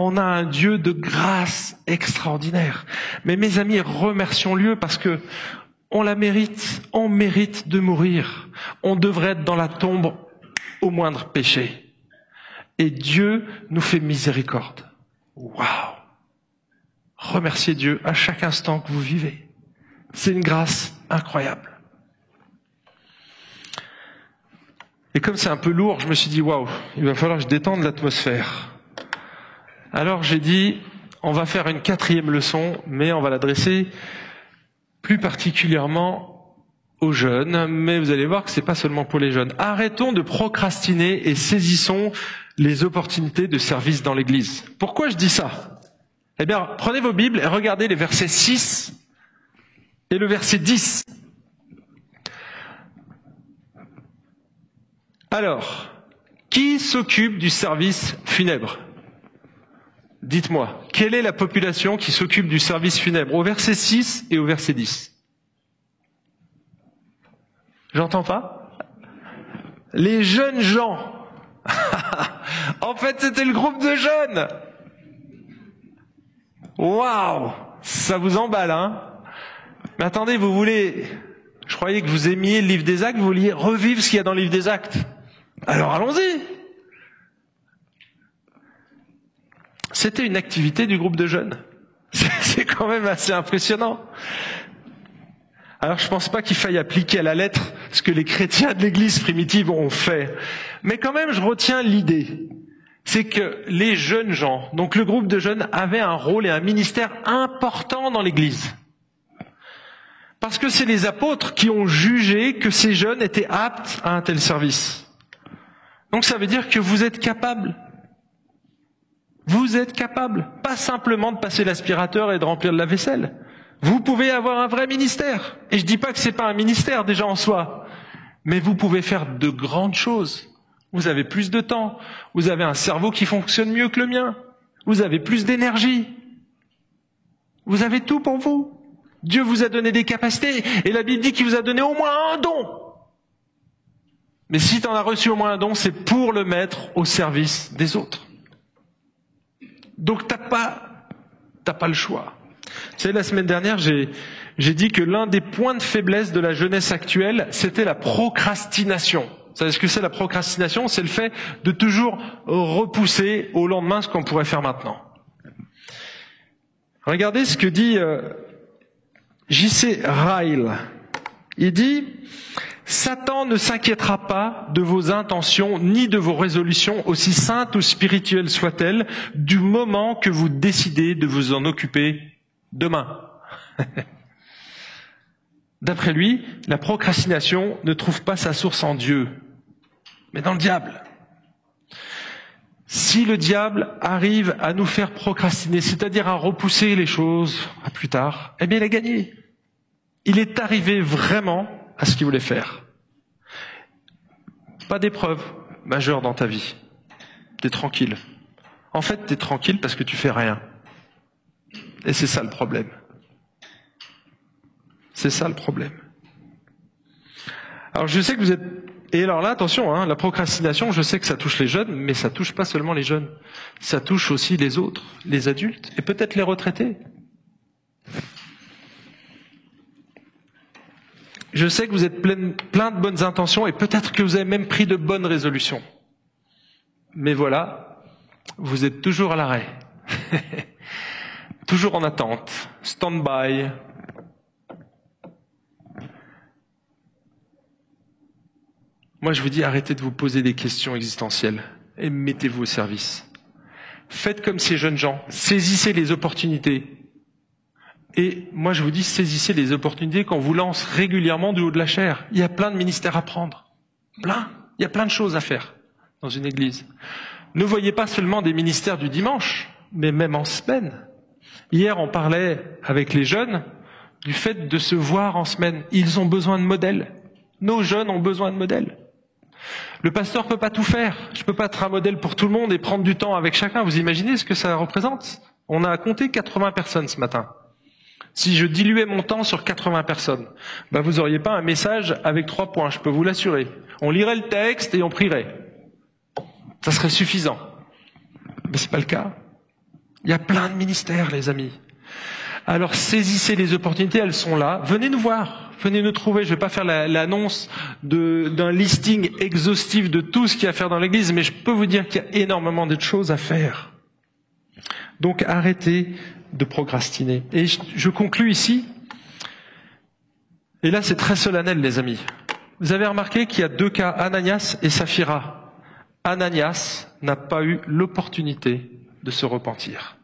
On a un Dieu de grâce extraordinaire. Mais mes amis, remercions-le parce que on la mérite, on mérite de mourir. On devrait être dans la tombe au moindre péché. Et Dieu nous fait miséricorde. Waouh! Remerciez Dieu à chaque instant que vous vivez. C'est une grâce incroyable. Et comme c'est un peu lourd, je me suis dit, waouh, il va falloir que je détende l'atmosphère. Alors j'ai dit, on va faire une quatrième leçon, mais on va l'adresser plus particulièrement aux jeunes, mais vous allez voir que c'est pas seulement pour les jeunes. Arrêtons de procrastiner et saisissons les opportunités de service dans l'église. Pourquoi je dis ça? Eh bien, prenez vos Bibles et regardez les versets 6 et le verset 10. Alors, qui s'occupe du service funèbre? Dites-moi, quelle est la population qui s'occupe du service funèbre au verset 6 et au verset 10 J'entends pas? Les jeunes gens. *laughs* en fait, c'était le groupe de jeunes. Waouh Ça vous emballe, hein? Mais attendez, vous voulez... Je croyais que vous aimiez le livre des actes, vous vouliez revivre ce qu'il y a dans le livre des actes. Alors allons-y C'était une activité du groupe de jeunes. *laughs* C'est quand même assez impressionnant. Alors je pense pas qu'il faille appliquer à la lettre ce que les chrétiens de l'église primitive ont fait. Mais quand même, je retiens l'idée. C'est que les jeunes gens, donc le groupe de jeunes, avaient un rôle et un ministère important dans l'église. Parce que c'est les apôtres qui ont jugé que ces jeunes étaient aptes à un tel service. Donc ça veut dire que vous êtes capables vous êtes capable, pas simplement de passer l'aspirateur et de remplir de la vaisselle. Vous pouvez avoir un vrai ministère. Et je dis pas que c'est pas un ministère déjà en soi, mais vous pouvez faire de grandes choses. Vous avez plus de temps, vous avez un cerveau qui fonctionne mieux que le mien, vous avez plus d'énergie. Vous avez tout pour vous. Dieu vous a donné des capacités et la Bible dit qu'il vous a donné au moins un don. Mais si tu en as reçu au moins un don, c'est pour le mettre au service des autres. Donc t'as pas, t'as pas le choix. Vous savez, la semaine dernière, j'ai, j'ai dit que l'un des points de faiblesse de la jeunesse actuelle, c'était la procrastination. Vous savez ce que c'est la procrastination? C'est le fait de toujours repousser au lendemain ce qu'on pourrait faire maintenant. Regardez ce que dit euh, J.C. Ryle. Il dit, Satan ne s'inquiétera pas de vos intentions ni de vos résolutions, aussi saintes ou spirituelles soient-elles, du moment que vous décidez de vous en occuper demain. *laughs* D'après lui, la procrastination ne trouve pas sa source en Dieu, mais dans le diable. Si le diable arrive à nous faire procrastiner, c'est-à-dire à repousser les choses à plus tard, eh bien il a gagné. Il est arrivé vraiment à ce qu'il voulait faire. Pas d'épreuve majeure dans ta vie. T'es tranquille. En fait, t'es tranquille parce que tu fais rien. Et c'est ça le problème. C'est ça le problème. Alors je sais que vous êtes... Et alors là, attention, hein, la procrastination, je sais que ça touche les jeunes, mais ça touche pas seulement les jeunes. Ça touche aussi les autres, les adultes, et peut-être les retraités. Je sais que vous êtes plein, de bonnes intentions et peut-être que vous avez même pris de bonnes résolutions. Mais voilà, vous êtes toujours à l'arrêt. *laughs* toujours en attente. Stand-by, Moi, je vous dis, arrêtez de vous poser des questions existentielles et mettez-vous au service. Faites comme ces jeunes gens, saisissez les opportunités. Et moi, je vous dis, saisissez les opportunités qu'on vous lance régulièrement du haut de la chair. Il y a plein de ministères à prendre. Plein. Il y a plein de choses à faire dans une église. Ne voyez pas seulement des ministères du dimanche, mais même en semaine. Hier, on parlait avec les jeunes du fait de se voir en semaine. Ils ont besoin de modèles. Nos jeunes ont besoin de modèles. Le pasteur peut pas tout faire. Je peux pas être un modèle pour tout le monde et prendre du temps avec chacun. Vous imaginez ce que ça représente? On a compté 80 personnes ce matin. Si je diluais mon temps sur 80 personnes, ben vous auriez pas un message avec trois points, je peux vous l'assurer. On lirait le texte et on prierait. Ça serait suffisant. Mais c'est pas le cas. Il y a plein de ministères, les amis. Alors saisissez les opportunités, elles sont là. Venez nous voir venez nous trouver. Je ne vais pas faire l'annonce d'un listing exhaustif de tout ce qu'il y a à faire dans l'Église, mais je peux vous dire qu'il y a énormément de choses à faire. Donc arrêtez de procrastiner. Et je, conclus ici. Et là, c'est très solennel, les amis. Vous avez remarqué qu'il y a deux cas, Ananias et Saphira. Ananias n'a pas eu l'opportunité de se repentir.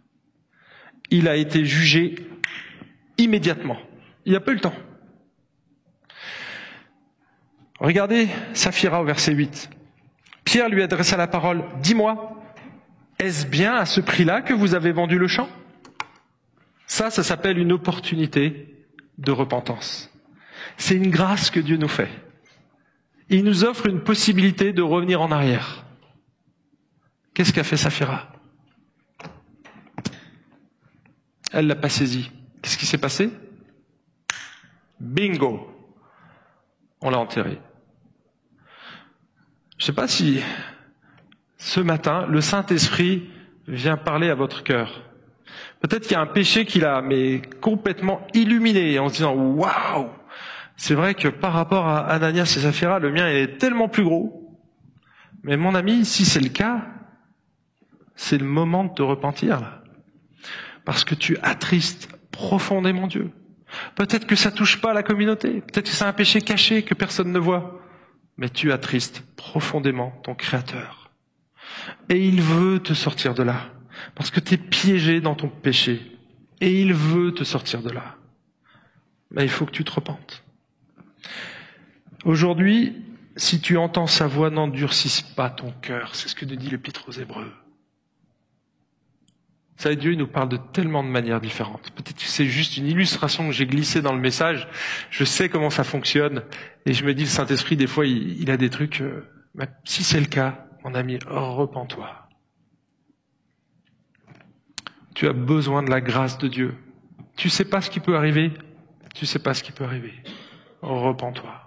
Il a été jugé immédiatement. Il n'a pas eu le temps. Regardez Saphira au verset 8. Pierre lui adressa la parole, Dis-moi, est-ce bien à ce prix-là que vous avez vendu le champ? Ça, ça s'appelle une opportunité de repentance. C'est une grâce que Dieu nous fait. Il nous offre une possibilité de revenir en arrière. Qu'est-ce qu'a fait Saphira? Elle l'a pas saisi. Qu'est-ce qui s'est passé? Bingo On l'a enterré. Je ne sais pas si ce matin, le Saint-Esprit vient parler à votre cœur. Peut-être qu'il y a un péché qui l'a mais complètement illuminé en se disant waouh, c'est vrai que par rapport à Ananias et Saphira, le mien est tellement plus gros. Mais mon ami, si c'est le cas, c'est le moment de te repentir Parce que tu attristes profondément Dieu. Peut-être que ça touche pas la communauté. Peut-être que c'est un péché caché que personne ne voit mais tu attristes profondément ton Créateur. Et il veut te sortir de là, parce que tu es piégé dans ton péché, et il veut te sortir de là. Mais il faut que tu te repentes. Aujourd'hui, si tu entends sa voix, n'endurcisse pas ton cœur. C'est ce que dit l'Épître aux Hébreux. Ça, Dieu nous parle de tellement de manières différentes. Peut-être que c'est juste une illustration que j'ai glissée dans le message. Je sais comment ça fonctionne. Et je me dis, le Saint-Esprit, des fois, il, a des trucs. Euh, si c'est le cas, mon ami, repens-toi. Tu as besoin de la grâce de Dieu. Tu sais pas ce qui peut arriver. Tu sais pas ce qui peut arriver. Repens-toi.